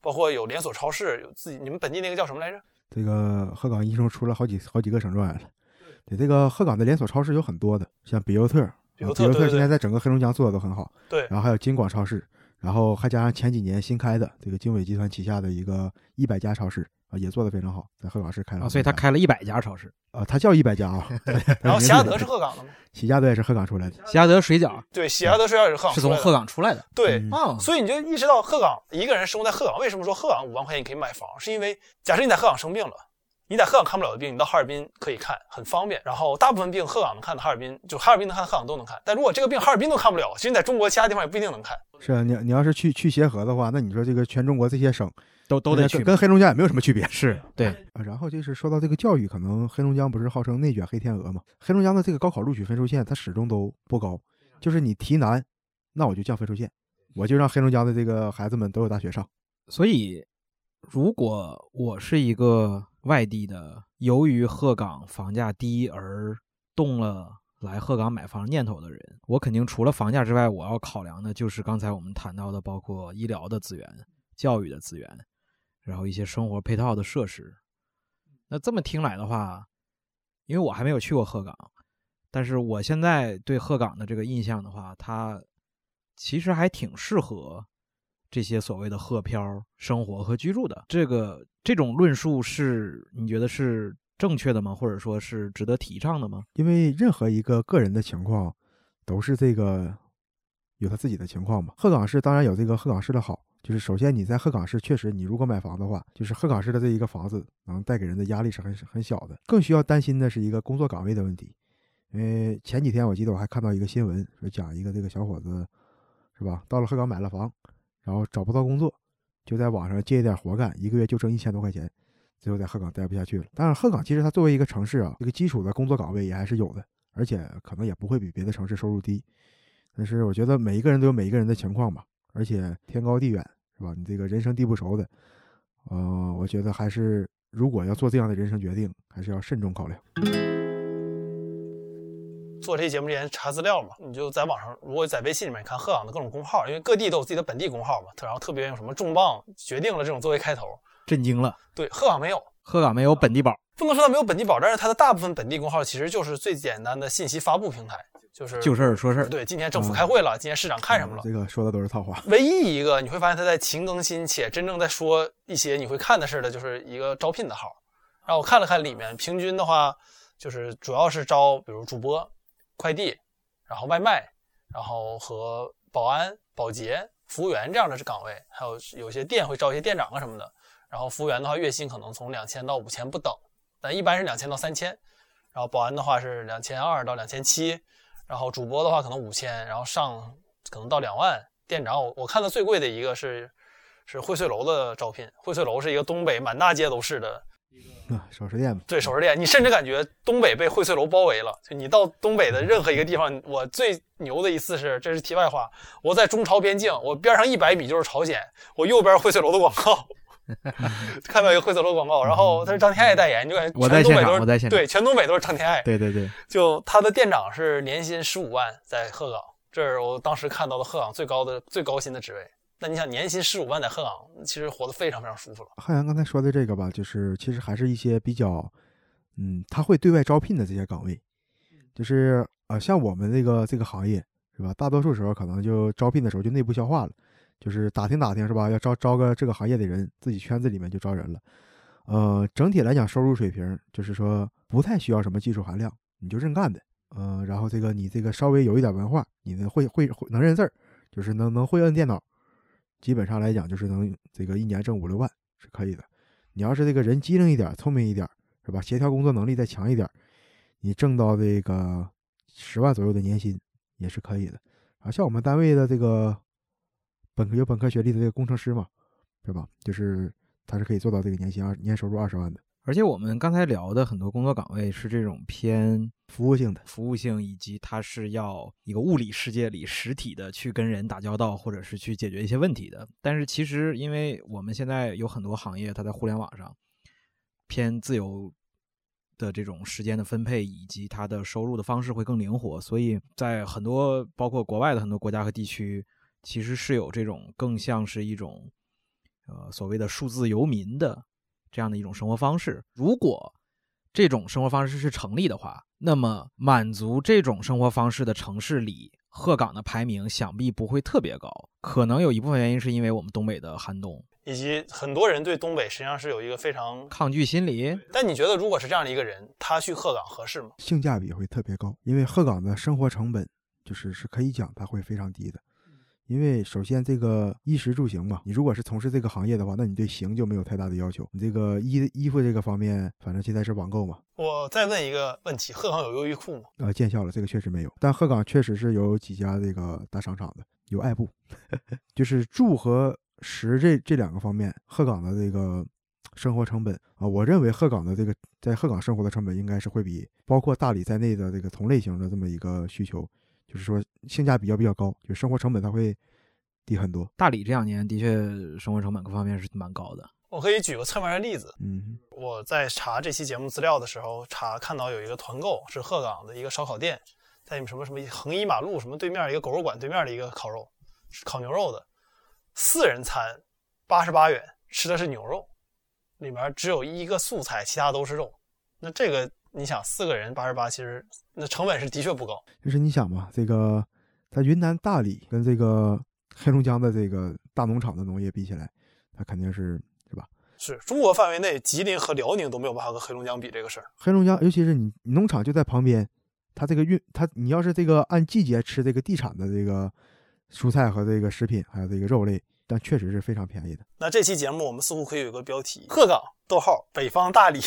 包括有连锁超市，有自己你们本地那个叫什么来着？这个鹤岗一中出了好几好几个省状元了。对，这个鹤岗的连锁超市有很多的，像比优特，比优特比优特现在在整个黑龙江做的都很好。对，然后还有金广超市，然后还加上前几年新开的这个经纬集团旗下的一个一百家超市。啊，也做得非常好，在鹤岗市开了啊，所以他开了一百家超市啊，他叫一百家啊。然后喜家德是鹤岗的吗？喜家德也是鹤岗出来的。喜家德水饺，对，喜家德水饺也是鹤岗，是从鹤岗出来的。对，啊，所以你就意识到鹤岗一个人生活在鹤岗，为什么说鹤岗五万块钱你可以买房？是因为假设你在鹤岗生病了，你在鹤岗看不了的病，你到哈尔滨可以看，很方便。然后大部分病鹤岗能看的，哈尔滨就哈尔滨能看的，鹤岗都能看。但如果这个病哈尔滨都看不了，其实你在中国其他地方也不一定能看。是啊，你你要是去去协和的话，那你说这个全中国这些省。都都得去，跟黑龙江也没有什么区别。是 对啊，然后就是说到这个教育，可能黑龙江不是号称内卷黑天鹅嘛？黑龙江的这个高考录取分数线，它始终都不高。就是你题难，那我就降分数线，我就让黑龙江的这个孩子们都有大学上。所以，如果我是一个外地的，由于鹤岗房价低而动了来鹤岗买房念头的人，我肯定除了房价之外，我要考量的就是刚才我们谈到的，包括医疗的资源、教育的资源。然后一些生活配套的设施，那这么听来的话，因为我还没有去过鹤岗，但是我现在对鹤岗的这个印象的话，它其实还挺适合这些所谓的鹤漂生活和居住的。这个这种论述是你觉得是正确的吗？或者说是值得提倡的吗？因为任何一个个人的情况都是这个有他自己的情况嘛。鹤岗市当然有这个鹤岗市的好，就是首先你在鹤岗市确实，你如果买房的话，就是鹤岗市的这一个房子能带给人的压力是很很小的。更需要担心的是一个工作岗位的问题，因为前几天我记得我还看到一个新闻，说讲一个这个小伙子是吧，到了鹤岗买了房，然后找不到工作，就在网上接一点活干，一个月就挣一千多块钱，最后在鹤岗待不下去了。当然，鹤岗其实它作为一个城市啊，这个基础的工作岗位也还是有的，而且可能也不会比别的城市收入低。但是我觉得每一个人都有每一个人的情况吧，而且天高地远是吧？你这个人生地不熟的，呃，我觉得还是如果要做这样的人生决定，还是要慎重考量。做这节目之前查资料嘛，你就在网上，如果在微信里面看鹤岗的各种公号，因为各地都有自己的本地公号嘛，然后特别用什么重磅决定了这种作为开头，震惊了。对，鹤岗没有，鹤岗没有本地宝，不能说它没有本地宝，但是它的大部分本地公号其实就是最简单的信息发布平台，就是就事儿说事儿。对，今天政府开会了，今天市长看什么了，这个说的都是套话。唯一一个你会发现他在勤更新且真正在说一些你会看的事的，就是一个招聘的号。然后我看了看里面，平均的话就是主要是招比如主播、快递。然后外卖，然后和保安、保洁、服务员这样的岗位，还有有些店会招一些店长啊什么的。然后服务员的话，月薪可能从两千到五千不等，但一般是两千到三千。然后保安的话是两千二到两千七，然后主播的话可能五千，然后上可能到两万。店长我我看的最贵的一个是是荟萃楼的招聘，荟萃楼是一个东北满大街都是的。啊，首饰店对，首饰店，你甚至感觉东北被荟萃楼包围了。就你到东北的任何一个地方，我最牛的一次是，这是题外话，我在中朝边境，我边上一百米就是朝鲜，我右边荟萃楼的广告，看到一个荟萃楼广告，然后他是张天爱代言，就感觉全东北都是对，全东北都是张天爱。对对对，就他的店长是年薪十五万，在鹤岗，这是我当时看到的鹤岗最高的最高薪的职位。那你想年薪十五万在鹤岗，其实活得非常非常舒服了。汉阳刚才说的这个吧，就是其实还是一些比较，嗯，他会对外招聘的这些岗位，就是呃，像我们这个这个行业是吧？大多数时候可能就招聘的时候就内部消化了，就是打听打听是吧？要招招个这个行业的人，自己圈子里面就招人了。呃，整体来讲收入水平就是说不太需要什么技术含量，你就认干的。呃，然后这个你这个稍微有一点文化，你呢会会会能认字儿，就是能能会摁电脑。基本上来讲，就是能这个一年挣五六万是可以的。你要是这个人机灵一点、聪明一点，是吧？协调工作能力再强一点，你挣到这个十万左右的年薪也是可以的。啊，像我们单位的这个本科有本科学历的这个工程师嘛，对吧？就是他是可以做到这个年薪二年收入二十万的。而且我们刚才聊的很多工作岗位是这种偏服务性的，服务性以及它是要一个物理世界里实体的去跟人打交道，或者是去解决一些问题的。但是其实，因为我们现在有很多行业，它在互联网上偏自由的这种时间的分配，以及它的收入的方式会更灵活，所以在很多包括国外的很多国家和地区，其实是有这种更像是一种呃所谓的数字游民的。这样的一种生活方式，如果这种生活方式是成立的话，那么满足这种生活方式的城市里，鹤岗的排名想必不会特别高。可能有一部分原因是因为我们东北的寒冬，以及很多人对东北实际上是有一个非常抗拒心理。但你觉得，如果是这样的一个人，他去鹤岗合适吗？性价比会特别高，因为鹤岗的生活成本就是是可以讲它会非常低的。因为首先这个衣食住行嘛，你如果是从事这个行业的话，那你对行就没有太大的要求。你这个衣衣服这个方面，反正现在是网购嘛。我再问一个问题：鹤岗有优衣库吗？呃，见笑了，这个确实没有。但鹤岗确实是有几家这个大商场的，有爱布，就是住和食这这两个方面，鹤岗的这个生活成本啊，我认为鹤岗的这个在鹤岗生活的成本应该是会比包括大理在内的这个同类型的这么一个需求。就是说性价比要比较高，就生活成本它会低很多。大理这两年的确生活成本各方面是蛮高的。我可以举个侧面的例子，嗯，我在查这期节目资料的时候，查看到有一个团购是鹤岗的一个烧烤店，在什么什么横一马路什么对面一个狗肉馆对面的一个烤肉，是烤牛肉的，四人餐八十八元，吃的是牛肉，里面只有一个素菜，其他都是肉。那这个。你想四个人八十八，其实那成本是的确不高。就是你想嘛，这个在云南大理跟这个黑龙江的这个大农场的农业比起来，它肯定是是吧？是中国范围内，吉林和辽宁都没有办法跟黑龙江比这个事儿。黑龙江，尤其是你农场就在旁边，它这个运它你要是这个按季节吃这个地产的这个蔬菜和这个食品，还有这个肉类，但确实是非常便宜的。那这期节目我们似乎可以有个标题：鹤岗逗号北方大理。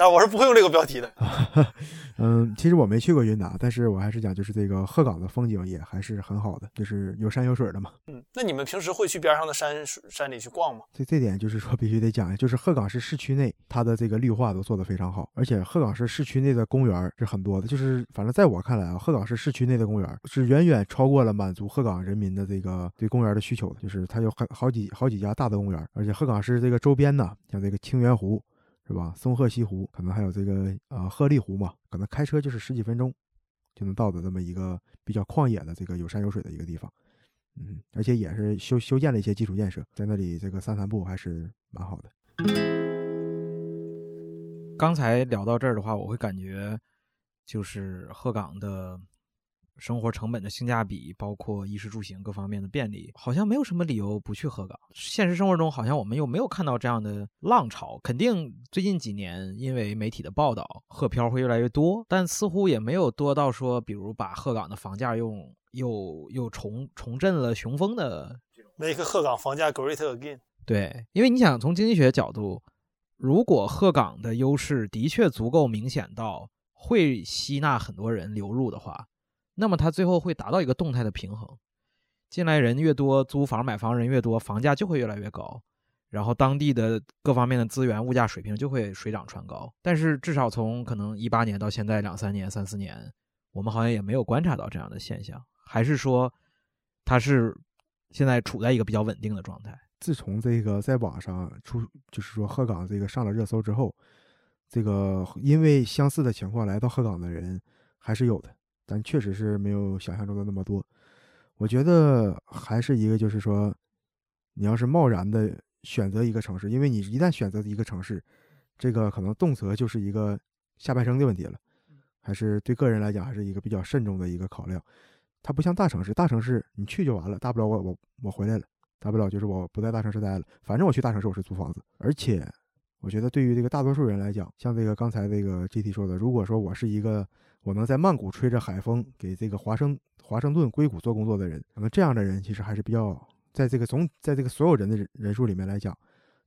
但是我是不会用这个标题的。嗯，其实我没去过云南，但是我还是讲，就是这个鹤岗的风景也还是很好的，就是有山有水的嘛。嗯，那你们平时会去边上的山山里去逛吗？这这点就是说必须得讲，就是鹤岗市市区内，它的这个绿化都做得非常好，而且鹤岗市市区内的公园是很多的。就是反正在我看来啊，鹤岗市市区内的公园是远远超过了满足鹤岗人民的这个对公园的需求的。就是它有很好几好几家大的公园，而且鹤岗市这个周边呢，像这个清源湖。是吧？松鹤西湖可能还有这个呃鹤立湖嘛，可能开车就是十几分钟就能到的这么一个比较旷野的这个有山有水的一个地方，嗯，而且也是修修建了一些基础建设，在那里这个散散步还是蛮好的。刚才聊到这儿的话，我会感觉就是鹤岗的。生活成本的性价比，包括衣食住行各方面的便利，好像没有什么理由不去鹤岗。现实生活中，好像我们又没有看到这样的浪潮。肯定最近几年，因为媒体的报道，鹤漂会越来越多，但似乎也没有多到说，比如把鹤岗的房价用又又重重振了雄风的。Make 鹤岗房价 great again。对，因为你想从经济学角度，如果鹤岗的优势的确足够明显到会吸纳很多人流入的话。那么它最后会达到一个动态的平衡，进来人越多，租房买房人越多，房价就会越来越高，然后当地的各方面的资源物价水平就会水涨船高。但是至少从可能一八年到现在两三年、三四年，我们好像也没有观察到这样的现象，还是说它是现在处在一个比较稳定的状态？自从这个在网上出，就是说鹤岗这个上了热搜之后，这个因为相似的情况来到鹤岗的人还是有的。但确实是没有想象中的那么多，我觉得还是一个，就是说，你要是贸然的选择一个城市，因为你一旦选择一个城市，这个可能动辄就是一个下半生的问题了，还是对个人来讲还是一个比较慎重的一个考量。它不像大城市，大城市你去就完了，大不了我我我回来了，大不了就是我不在大城市待了，反正我去大城市我是租房子。而且我觉得对于这个大多数人来讲，像这个刚才这个 GT 说的，如果说我是一个。我能在曼谷吹着海风，给这个华盛华盛顿硅谷做工作的人，可能这样的人其实还是比较，在这个总在这个所有人的人人数里面来讲，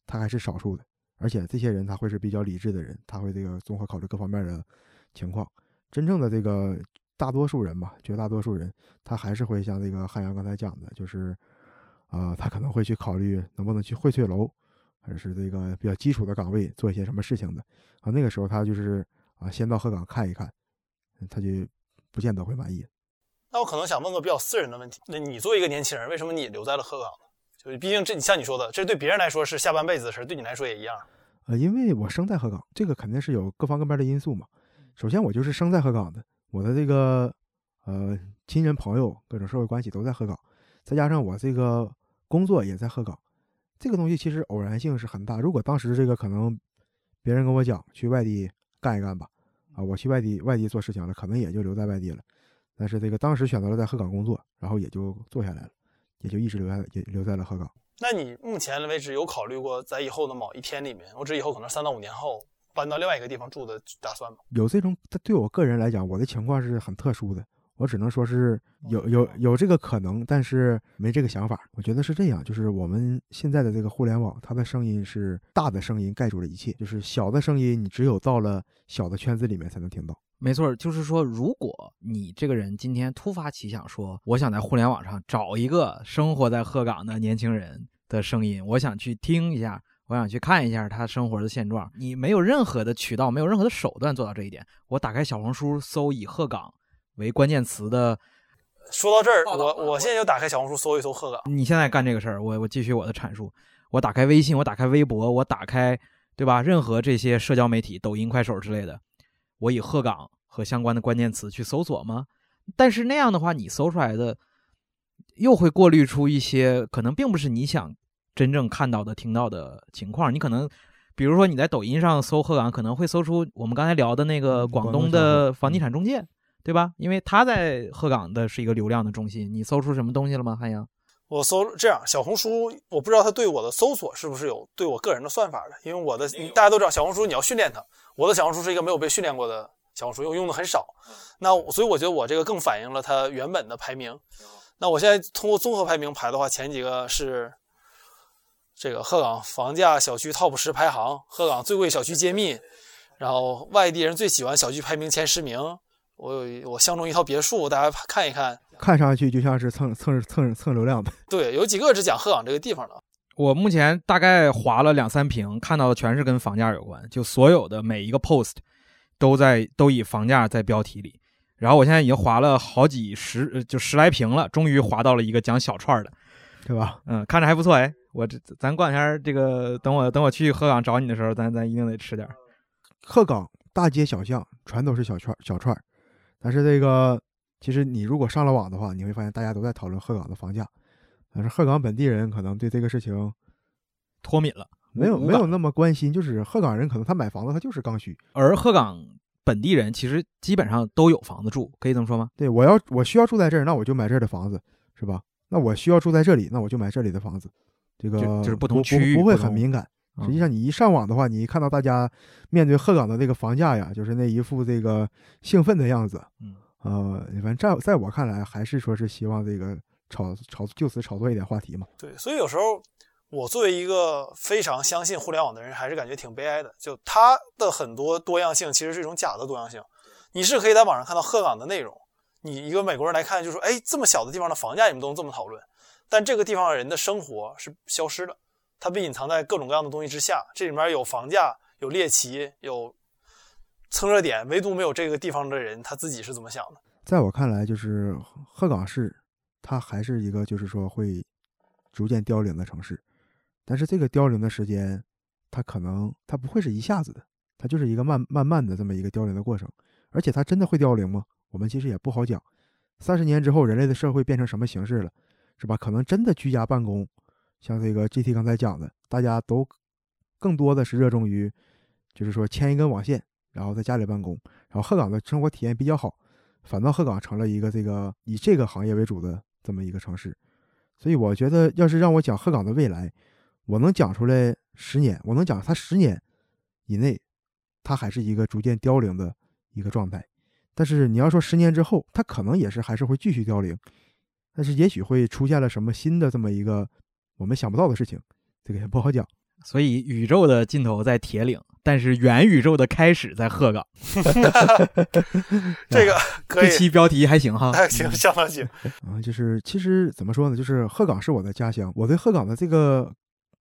他还是少数的。而且这些人他会是比较理智的人，他会这个综合考虑各方面的情况。真正的这个大多数人吧，绝大多数人，他还是会像这个汉阳刚才讲的，就是，啊，他可能会去考虑能不能去荟萃楼，还是这个比较基础的岗位做一些什么事情的。啊，那个时候他就是啊，先到鹤岗看一看。他就不见得会满意。那我可能想问个比较私人的问题：那你作为一个年轻人，为什么你留在了鹤岗呢？就毕竟这像你说的，这对别人来说是下半辈子的事，对你来说也一样。呃，因为我生在鹤岗，这个肯定是有各方各面的因素嘛。首先，我就是生在鹤岗的，我的这个呃亲人朋友、各种社会关系都在鹤岗，再加上我这个工作也在鹤岗，这个东西其实偶然性是很大。如果当时这个可能别人跟我讲去外地干一干吧。啊，我去外地外地做事情了，可能也就留在外地了。但是这个当时选择了在鹤岗工作，然后也就做下来了，也就一直留在也留在了鹤岗。那你目前为止有考虑过在以后的某一天里面，我指以后可能三到五年后搬到另外一个地方住的打算吗？有这种，对我个人来讲，我的情况是很特殊的。我只能说是有有有这个可能，但是没这个想法。我觉得是这样，就是我们现在的这个互联网，它的声音是大的声音盖住了一切，就是小的声音，你只有到了小的圈子里面才能听到。没错，就是说，如果你这个人今天突发奇想说，我想在互联网上找一个生活在鹤岗的年轻人的声音，我想去听一下，我想去看一下他生活的现状。你没有任何的渠道，没有任何的手段做到这一点。我打开小红书搜以鹤岗。为关键词的，说到这儿，我我现在就打开小红书搜一搜鹤岗。你现在干这个事儿，我我继续我的阐述。我打开微信，我打开微博，我打开，对吧？任何这些社交媒体，抖音、快手之类的，我以鹤岗和相关的关键词去搜索吗？但是那样的话，你搜出来的又会过滤出一些可能并不是你想真正看到的、听到的情况。你可能，比如说你在抖音上搜鹤岗，可能会搜出我们刚才聊的那个广东的房地产中介。对吧？因为他在鹤岗的是一个流量的中心。你搜出什么东西了吗，汉阳？我搜这样，小红书，我不知道它对我的搜索是不是有对我个人的算法的。因为我的大家都知道，小红书你要训练它，我的小红书是一个没有被训练过的小红书，用用的很少。那所以我觉得我这个更反映了它原本的排名。那我现在通过综合排名排的话，前几个是这个鹤岗房价小区 TOP 十排行，鹤岗最贵小区揭秘，然后外地人最喜欢小区排名前十名。我有我相中一套别墅，大家看一看。看上去就像是蹭蹭蹭蹭流量的。对，有几个是讲鹤岗这个地方的。我目前大概划了两三屏，看到的全是跟房价有关，就所有的每一个 post 都在都以房价在标题里。然后我现在已经划了好几十，就十来屏了，终于划到了一个讲小串的，对吧？嗯，看着还不错哎。我这咱过两天这个等我等我去鹤岗找你的时候，咱咱一定得吃点。鹤岗大街小巷全都是小串小串，但是这个其实你如果上了网的话，你会发现大家都在讨论鹤岗的房价。但是鹤岗本地人可能对这个事情脱敏了，没有没有那么关心。就是鹤岗人可能他买房子他就是刚需，而鹤岗本地人其实基本上都有房子住，可以这么说吗？对，我要我需要住在这儿，那我就买这儿的房子，是吧？那我需要住在这里，那我就买这里的房子。这个就是不同区域不会很敏感。实际上你一上网的话，你一看到大家面对鹤岗的这个房价呀，就是那一副这个兴奋的样子。嗯，呃，反正在在我看来，还是说是希望这个。炒炒就此炒作一点话题嘛？对，所以有时候我作为一个非常相信互联网的人，还是感觉挺悲哀的。就它的很多多样性，其实是一种假的多样性。你是可以在网上看到鹤岗的内容，你一个美国人来看，就说：“哎，这么小的地方的房价，你们都能这么讨论？”但这个地方人的生活是消失的，它被隐藏在各种各样的东西之下。这里面有房价，有猎奇，有蹭热点，唯独没有这个地方的人他自己是怎么想的。在我看来，就是鹤岗市。它还是一个，就是说会逐渐凋零的城市，但是这个凋零的时间，它可能它不会是一下子的，它就是一个慢慢慢的这么一个凋零的过程。而且它真的会凋零吗？我们其实也不好讲。三十年之后，人类的社会变成什么形式了，是吧？可能真的居家办公，像这个 GT 刚才讲的，大家都更多的是热衷于，就是说牵一根网线，然后在家里办公。然后鹤岗的生活体验比较好，反倒鹤岗成了一个这个以这个行业为主的。这么一个城市，所以我觉得，要是让我讲鹤岗的未来，我能讲出来十年，我能讲它十年以内，它还是一个逐渐凋零的一个状态。但是你要说十年之后，它可能也是还是会继续凋零，但是也许会出现了什么新的这么一个我们想不到的事情，这个也不好讲。所以宇宙的尽头在铁岭。但是元宇宙的开始在鹤岗 这个可以这期标题还行哈，还行，相当行。嗯，就是其实怎么说呢，就是鹤岗是我的家乡，我对鹤岗的这个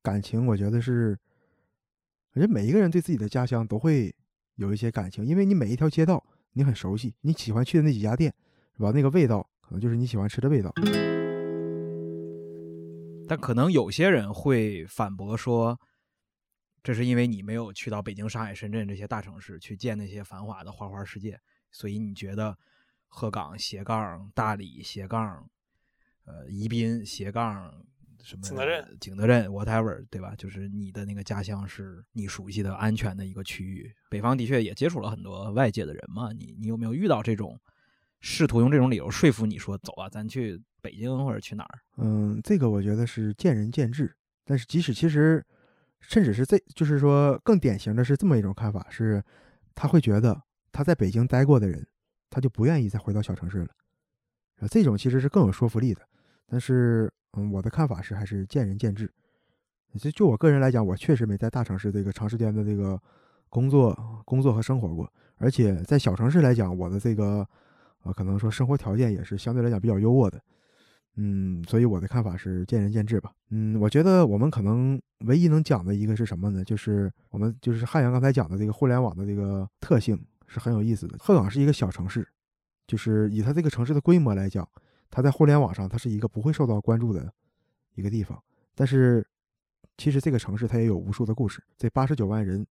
感情，我觉得是，我觉得每一个人对自己的家乡都会有一些感情，因为你每一条街道你很熟悉，你喜欢去的那几家店，是吧？那个味道可能就是你喜欢吃的味道。但可能有些人会反驳说。这是因为你没有去到北京、上海、深圳这些大城市去见那些繁华的花花世界，所以你觉得鹤岗斜杠大理斜杠呃宜宾斜杠什么景德镇景德镇 whatever 对吧？就是你的那个家乡是你熟悉的安全的一个区域。北方的确也接触了很多外界的人嘛，你你有没有遇到这种试图用这种理由说服你说走啊，咱去北京或者去哪儿？嗯，这个我觉得是见仁见智，但是即使其实。甚至是这就是说，更典型的是这么一种看法：是他会觉得他在北京待过的人，他就不愿意再回到小城市了。这种其实是更有说服力的。但是，嗯，我的看法是还是见仁见智。就就我个人来讲，我确实没在大城市这个长时间的这个工作、工作和生活过。而且在小城市来讲，我的这个啊，可能说生活条件也是相对来讲比较优渥的。嗯，所以我的看法是见仁见智吧。嗯，我觉得我们可能唯一能讲的一个是什么呢？就是我们就是汉阳刚才讲的这个互联网的这个特性是很有意思的。鹤岗是一个小城市，就是以它这个城市的规模来讲，它在互联网上它是一个不会受到关注的一个地方。但是其实这个城市它也有无数的故事，这八十九万人，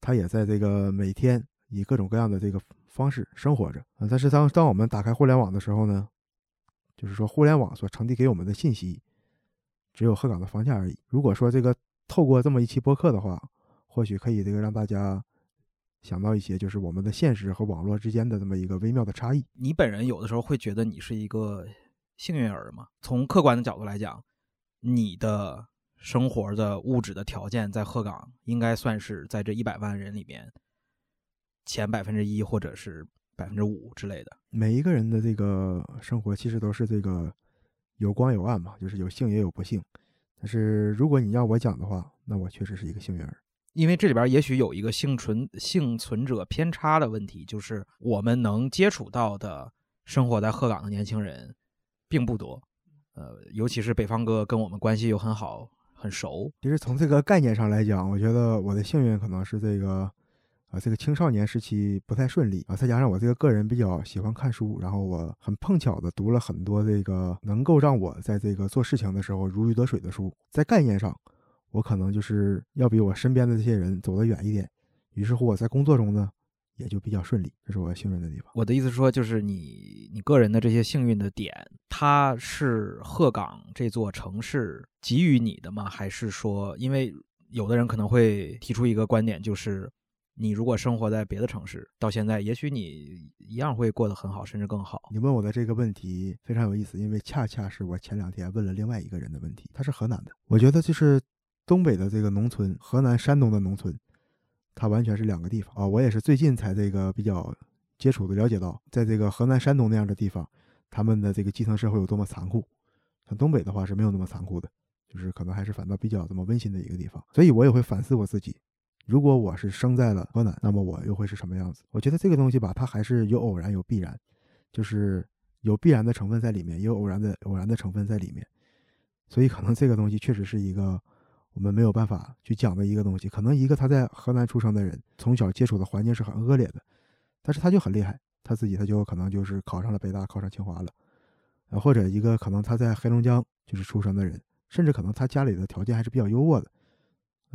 他也在这个每天以各种各样的这个方式生活着啊。但是当当我们打开互联网的时候呢？就是说，互联网所传递给我们的信息，只有鹤岗的房价而已。如果说这个透过这么一期播客的话，或许可以这个让大家想到一些，就是我们的现实和网络之间的这么一个微妙的差异。你本人有的时候会觉得你是一个幸运儿吗？从客观的角度来讲，你的生活的物质的条件在鹤岗应该算是在这一百万人里面前百分之一，或者是。百分之五之类的，每一个人的这个生活其实都是这个有光有暗嘛，就是有幸也有不幸。但是如果你要我讲的话，那我确实是一个幸运儿。因为这里边也许有一个幸存幸存者偏差的问题，就是我们能接触到的生活在鹤岗的年轻人并不多，呃，尤其是北方哥跟我们关系又很好很熟。其实从这个概念上来讲，我觉得我的幸运可能是这个，啊，这个青少年时期不太顺利啊，再加上我这个个人比较喜欢看书，然后我很碰巧的读了很多这个能够让我在这个做事情的时候如鱼得水的书，在概念上。我可能就是要比我身边的这些人走得远一点，于是乎我在工作中呢也就比较顺利，这是我幸运的地方。我的意思说，就是你你个人的这些幸运的点，它是鹤岗这座城市给予你的吗？还是说，因为有的人可能会提出一个观点，就是你如果生活在别的城市，到现在也许你一样会过得很好，甚至更好。你问我的这个问题非常有意思，因为恰恰是我前两天问了另外一个人的问题，他是河南的，我觉得就是。东北的这个农村，河南、山东的农村，它完全是两个地方啊！我也是最近才这个比较接触的了解到，在这个河南、山东那样的地方，他们的这个基层社会有多么残酷。像东北的话是没有那么残酷的，就是可能还是反倒比较这么温馨的一个地方。所以我也会反思我自己，如果我是生在了河南，那么我又会是什么样子？我觉得这个东西吧，它还是有偶然有必然，就是有必然的成分在里面，也有偶然的偶然的成分在里面。所以可能这个东西确实是一个。我们没有办法去讲的一个东西，可能一个他在河南出生的人，从小接触的环境是很恶劣的，但是他就很厉害，他自己他就可能就是考上了北大，考上清华了，呃，或者一个可能他在黑龙江就是出生的人，甚至可能他家里的条件还是比较优渥的，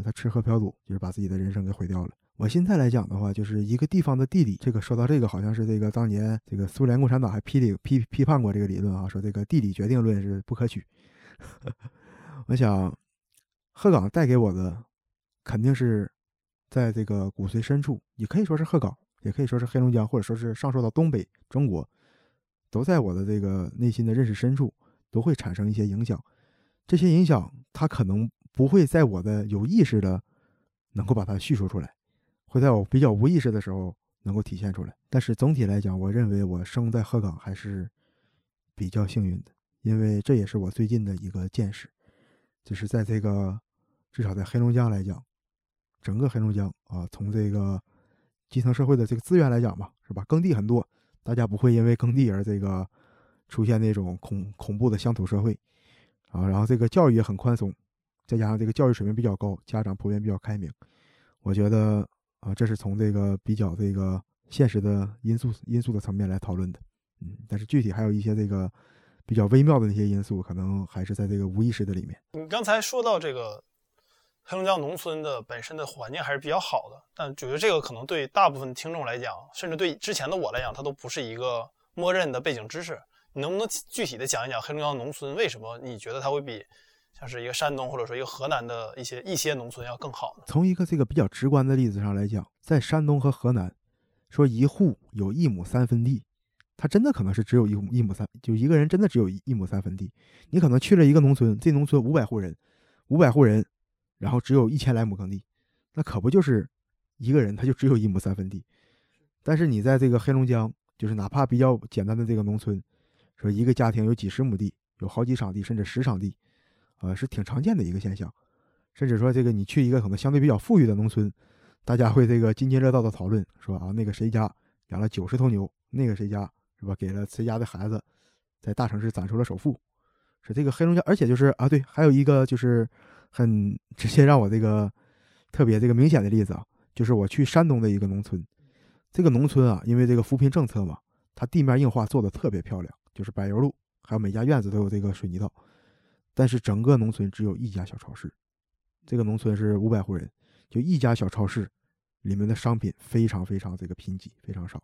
他吃喝嫖赌就是把自己的人生给毁掉了。我现在来讲的话，就是一个地方的地理，这个说到这个，好像是这个当年这个苏联共产党还批里批批判过这个理论啊，说这个地理决定论是不可取。我想。鹤岗带给我的，肯定是在这个骨髓深处，也可以说是鹤岗，也可以说是黑龙江，或者说是上溯到东北中国，都在我的这个内心的认识深处，都会产生一些影响。这些影响，它可能不会在我的有意识的能够把它叙述出来，会在我比较无意识的时候能够体现出来。但是总体来讲，我认为我生在鹤岗还是比较幸运的，因为这也是我最近的一个见识，就是在这个。至少在黑龙江来讲，整个黑龙江啊，从这个基层社会的这个资源来讲吧，是吧？耕地很多，大家不会因为耕地而这个出现那种恐恐怖的乡土社会啊。然后这个教育也很宽松，再加上这个教育水平比较高，家长普遍比较开明。我觉得啊，这是从这个比较这个现实的因素因素的层面来讨论的。嗯，但是具体还有一些这个比较微妙的那些因素，可能还是在这个无意识的里面。你刚才说到这个。黑龙江农村的本身的环境还是比较好的，但觉得这个可能对大部分听众来讲，甚至对之前的我来讲，它都不是一个默认的背景知识。你能不能具体的讲一讲黑龙江农村为什么你觉得它会比像是一个山东或者说一个河南的一些一些农村要更好？从一个这个比较直观的例子上来讲，在山东和河南，说一户有一亩三分地，它真的可能是只有一一亩三，就一个人真的只有一亩三分地。你可能去了一个农村，这农村五百户人，五百户人。然后只有一千来亩耕地，那可不就是一个人他就只有一亩三分地。但是你在这个黑龙江，就是哪怕比较简单的这个农村，说一个家庭有几十亩地，有好几场地，甚至十场地，呃，是挺常见的一个现象。甚至说这个你去一个可能相对比较富裕的农村，大家会这个津津乐道的讨论说啊，那个谁家养了九十头牛，那个谁家是吧，给了谁家的孩子在大城市攒出了首付。是这个黑龙江，而且就是啊，对，还有一个就是。很 直接让我这个特别这个明显的例子啊，就是我去山东的一个农村，这个农村啊，因为这个扶贫政策嘛，它地面硬化做的特别漂亮，就是柏油路，还有每家院子都有这个水泥道，但是整个农村只有一家小超市，这个农村是五百户人，就一家小超市，里面的商品非常非常这个贫瘠，非常少。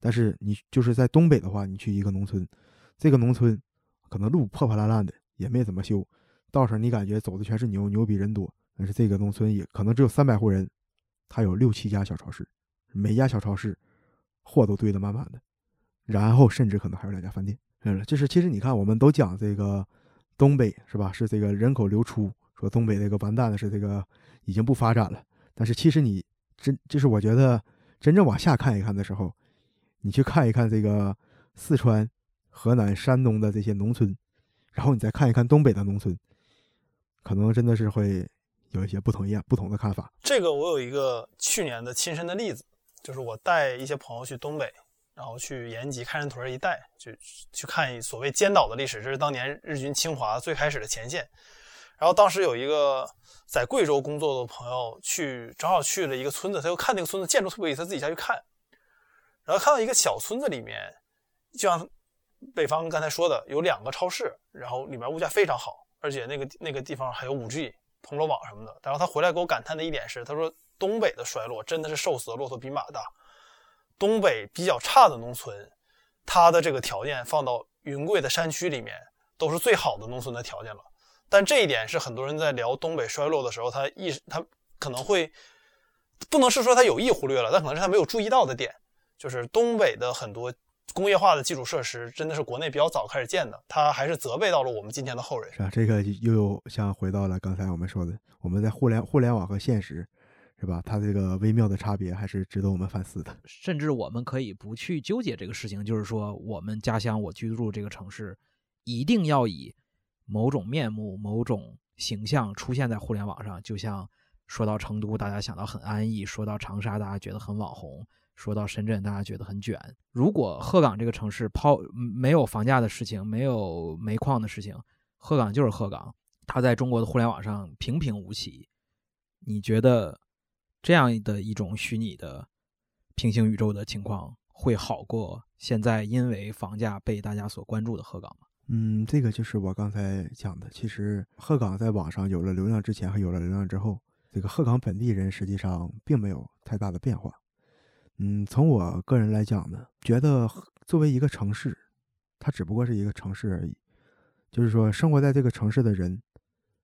但是你就是在东北的话，你去一个农村，这个农村可能路破破烂烂的，也没怎么修。道上你感觉走的全是牛，牛比人多。但是这个农村也可能只有三百户人，他有六七家小超市，每家小超市货都堆得满满的，然后甚至可能还有两家饭店。嗯，就是其实你看，我们都讲这个东北是吧？是这个人口流出，说东北这个完蛋了是这个已经不发展了。但是其实你真就是我觉得真正往下看一看的时候，你去看一看这个四川、河南、山东的这些农村。然后你再看一看东北的农村，可能真的是会有一些不同一样不同的看法。这个我有一个去年的亲身的例子，就是我带一些朋友去东北，然后去延吉、开山屯一带，去去看所谓尖岛的历史，这是当年日军侵华最开始的前线。然后当时有一个在贵州工作的朋友去，正好去了一个村子，他又看那个村子建筑特别有意思，他自己下去看，然后看到一个小村子里面，就像北方刚才说的，有两个超市，然后里面物价非常好，而且那个那个地方还有五 G 通络网什么的。然后他回来给我感叹的一点是，他说东北的衰落真的是瘦死的骆驼比马大，东北比较差的农村，它的这个条件放到云贵的山区里面，都是最好的农村的条件了。但这一点是很多人在聊东北衰落的时候，他意他可能会不能是说他有意忽略了，但可能是他没有注意到的点，就是东北的很多工业化的基础设施真的是国内比较早开始建的，他还是责备到了我们今天的后人。是吧？这个又像回到了刚才我们说的，我们在互联互联网和现实，是吧？它这个微妙的差别还是值得我们反思的。甚至我们可以不去纠结这个事情，就是说我们家乡我居住这个城市，一定要以。某种面目、某种形象出现在互联网上，就像说到成都，大家想到很安逸；说到长沙，大家觉得很网红；说到深圳，大家觉得很卷。如果鹤岗这个城市抛没有房价的事情，没有煤矿的事情，鹤岗就是鹤岗，它在中国的互联网上平平无奇。你觉得这样的一种虚拟的平行宇宙的情况会好过现在因为房价被大家所关注的鹤岗吗？嗯，这个就是我刚才讲的。其实鹤岗在网上有了流量之前和有了流量之后，这个鹤岗本地人实际上并没有太大的变化。嗯，从我个人来讲呢，觉得作为一个城市，它只不过是一个城市而已。就是说，生活在这个城市的人，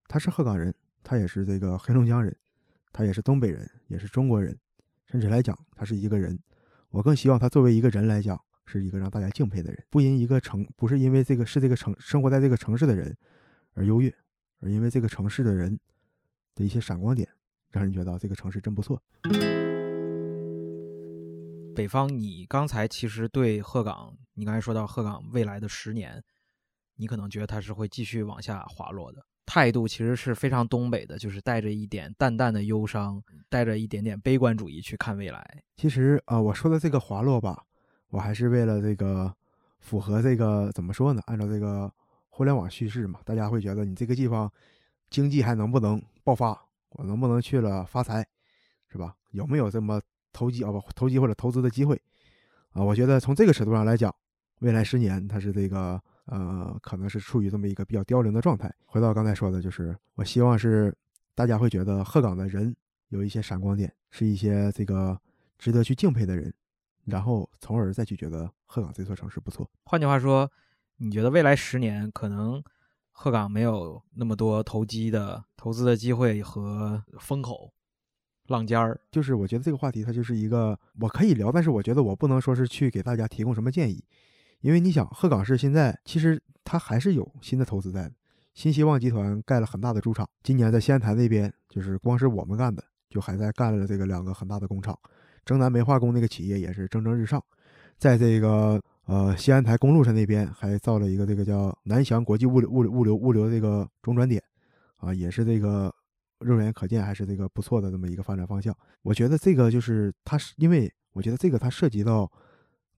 他是鹤岗人，他也是这个黑龙江人，他也是东北人，也是中国人，甚至来讲，他是一个人。我更希望他作为一个人来讲。是一个让大家敬佩的人，不因一个城，不是因为这个是这个城生活在这个城市的人而优越，而因为这个城市的人的一些闪光点，让人觉得这个城市真不错。北方，你刚才其实对鹤岗，你刚才说到鹤岗未来的十年，你可能觉得它是会继续往下滑落的，态度其实是非常东北的，就是带着一点淡淡的忧伤，带着一点点悲观主义去看未来。其实啊，我说的这个滑落吧。我还是为了这个符合这个怎么说呢？按照这个互联网叙事嘛，大家会觉得你这个地方经济还能不能爆发？我能不能去了发财，是吧？有没有这么投机啊不投机或者投资的机会啊？我觉得从这个尺度上来讲，未来十年它是这个呃，可能是处于这么一个比较凋零的状态。回到刚才说的，就是我希望是大家会觉得鹤岗的人有一些闪光点，是一些这个值得去敬佩的人。然后，从而再去觉得鹤岗这座城市不错。换句话说，你觉得未来十年可能鹤岗没有那么多投机的投资的机会和风口浪尖儿？就是我觉得这个话题它就是一个我可以聊，但是我觉得我不能说是去给大家提供什么建议，因为你想，鹤岗市现在其实它还是有新的投资在的。新希望集团盖了很大的猪场，今年在西安台那边，就是光是我们干的，就还在干了这个两个很大的工厂。征南煤化工那个企业也是蒸蒸日上，在这个呃西安台公路上那边还造了一个这个叫南翔国际物流物流物流物流这个中转点，啊，也是这个肉眼可见还是这个不错的这么一个发展方向。我觉得这个就是它是因为我觉得这个它涉及到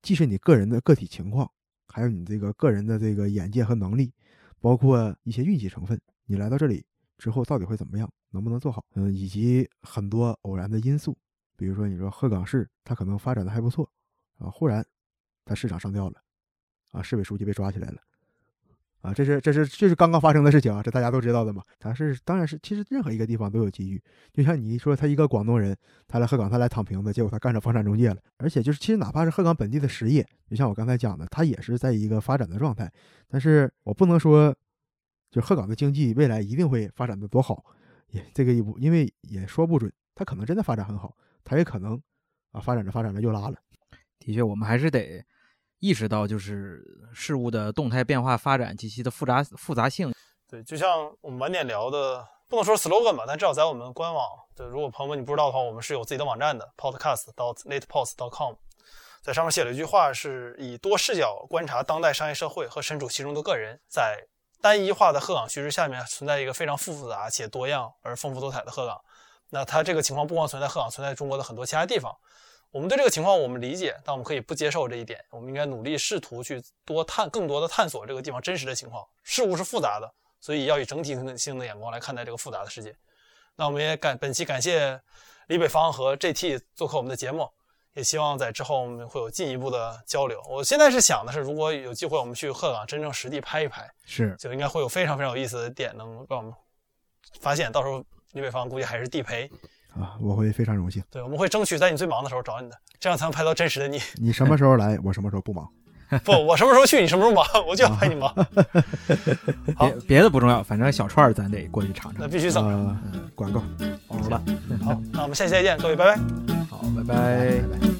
既是你个人的个体情况，还有你这个个人的这个眼界和能力，包括一些运气成分。你来到这里之后到底会怎么样，能不能做好？嗯，以及很多偶然的因素。比如说，你说鹤岗市，它可能发展的还不错，啊，忽然它市场上吊了，啊，市委书记被抓起来了，啊，这是这是这是刚刚发生的事情啊，这大家都知道的嘛。他是当然是，其实任何一个地方都有机遇。就像你说，他一个广东人，他来鹤岗，他来躺平的，结果他干上房产中介了。而且就是，其实哪怕是鹤岗本地的实业，就像我刚才讲的，他也是在一个发展的状态。但是我不能说，就鹤岗的经济未来一定会发展的多好，也这个一步，因为也说不准，他可能真的发展很好。它也可能啊，发展着发展着又拉了。的确，我们还是得意识到，就是事物的动态变化、发展及其的复杂复杂性。对，就像我们晚点聊的，不能说 slogan 吧，但至少在我们官网，对，如果朋友们你不知道的话，我们是有自己的网站的，podcast 到 latepost.com，在上面写了一句话，是以多视角观察当代商业社会和身处其中的个人，在单一化的鹤岗叙事下面存在一个非常复杂且多样而丰富多彩的鹤岗。那它这个情况不光存在鹤岗，存在中国的很多其他地方。我们对这个情况我们理解，但我们可以不接受这一点。我们应该努力试图去多探更多的探索这个地方真实的情况。事物是复杂的，所以要以整体性的眼光来看待这个复杂的世界。那我们也感本期感谢李北方和 GT 做客我们的节目，也希望在之后我们会有进一步的交流。我现在是想的是，如果有机会我们去鹤岗真正实地拍一拍，是就应该会有非常非常有意思的点能让我们发现。到时候李北方估计还是地陪。啊，我会非常荣幸。对，我们会争取在你最忙的时候找你的，这样才能拍到真实的你。你什么时候来，我什么时候不忙。不，我什么时候去，你什么时候忙，我就要拍你忙。好别别的不重要，反正小串儿咱得过去尝尝。那必须走。呃，管够。好了，好，那我们下期再见，各位，拜拜。好，拜拜。拜拜。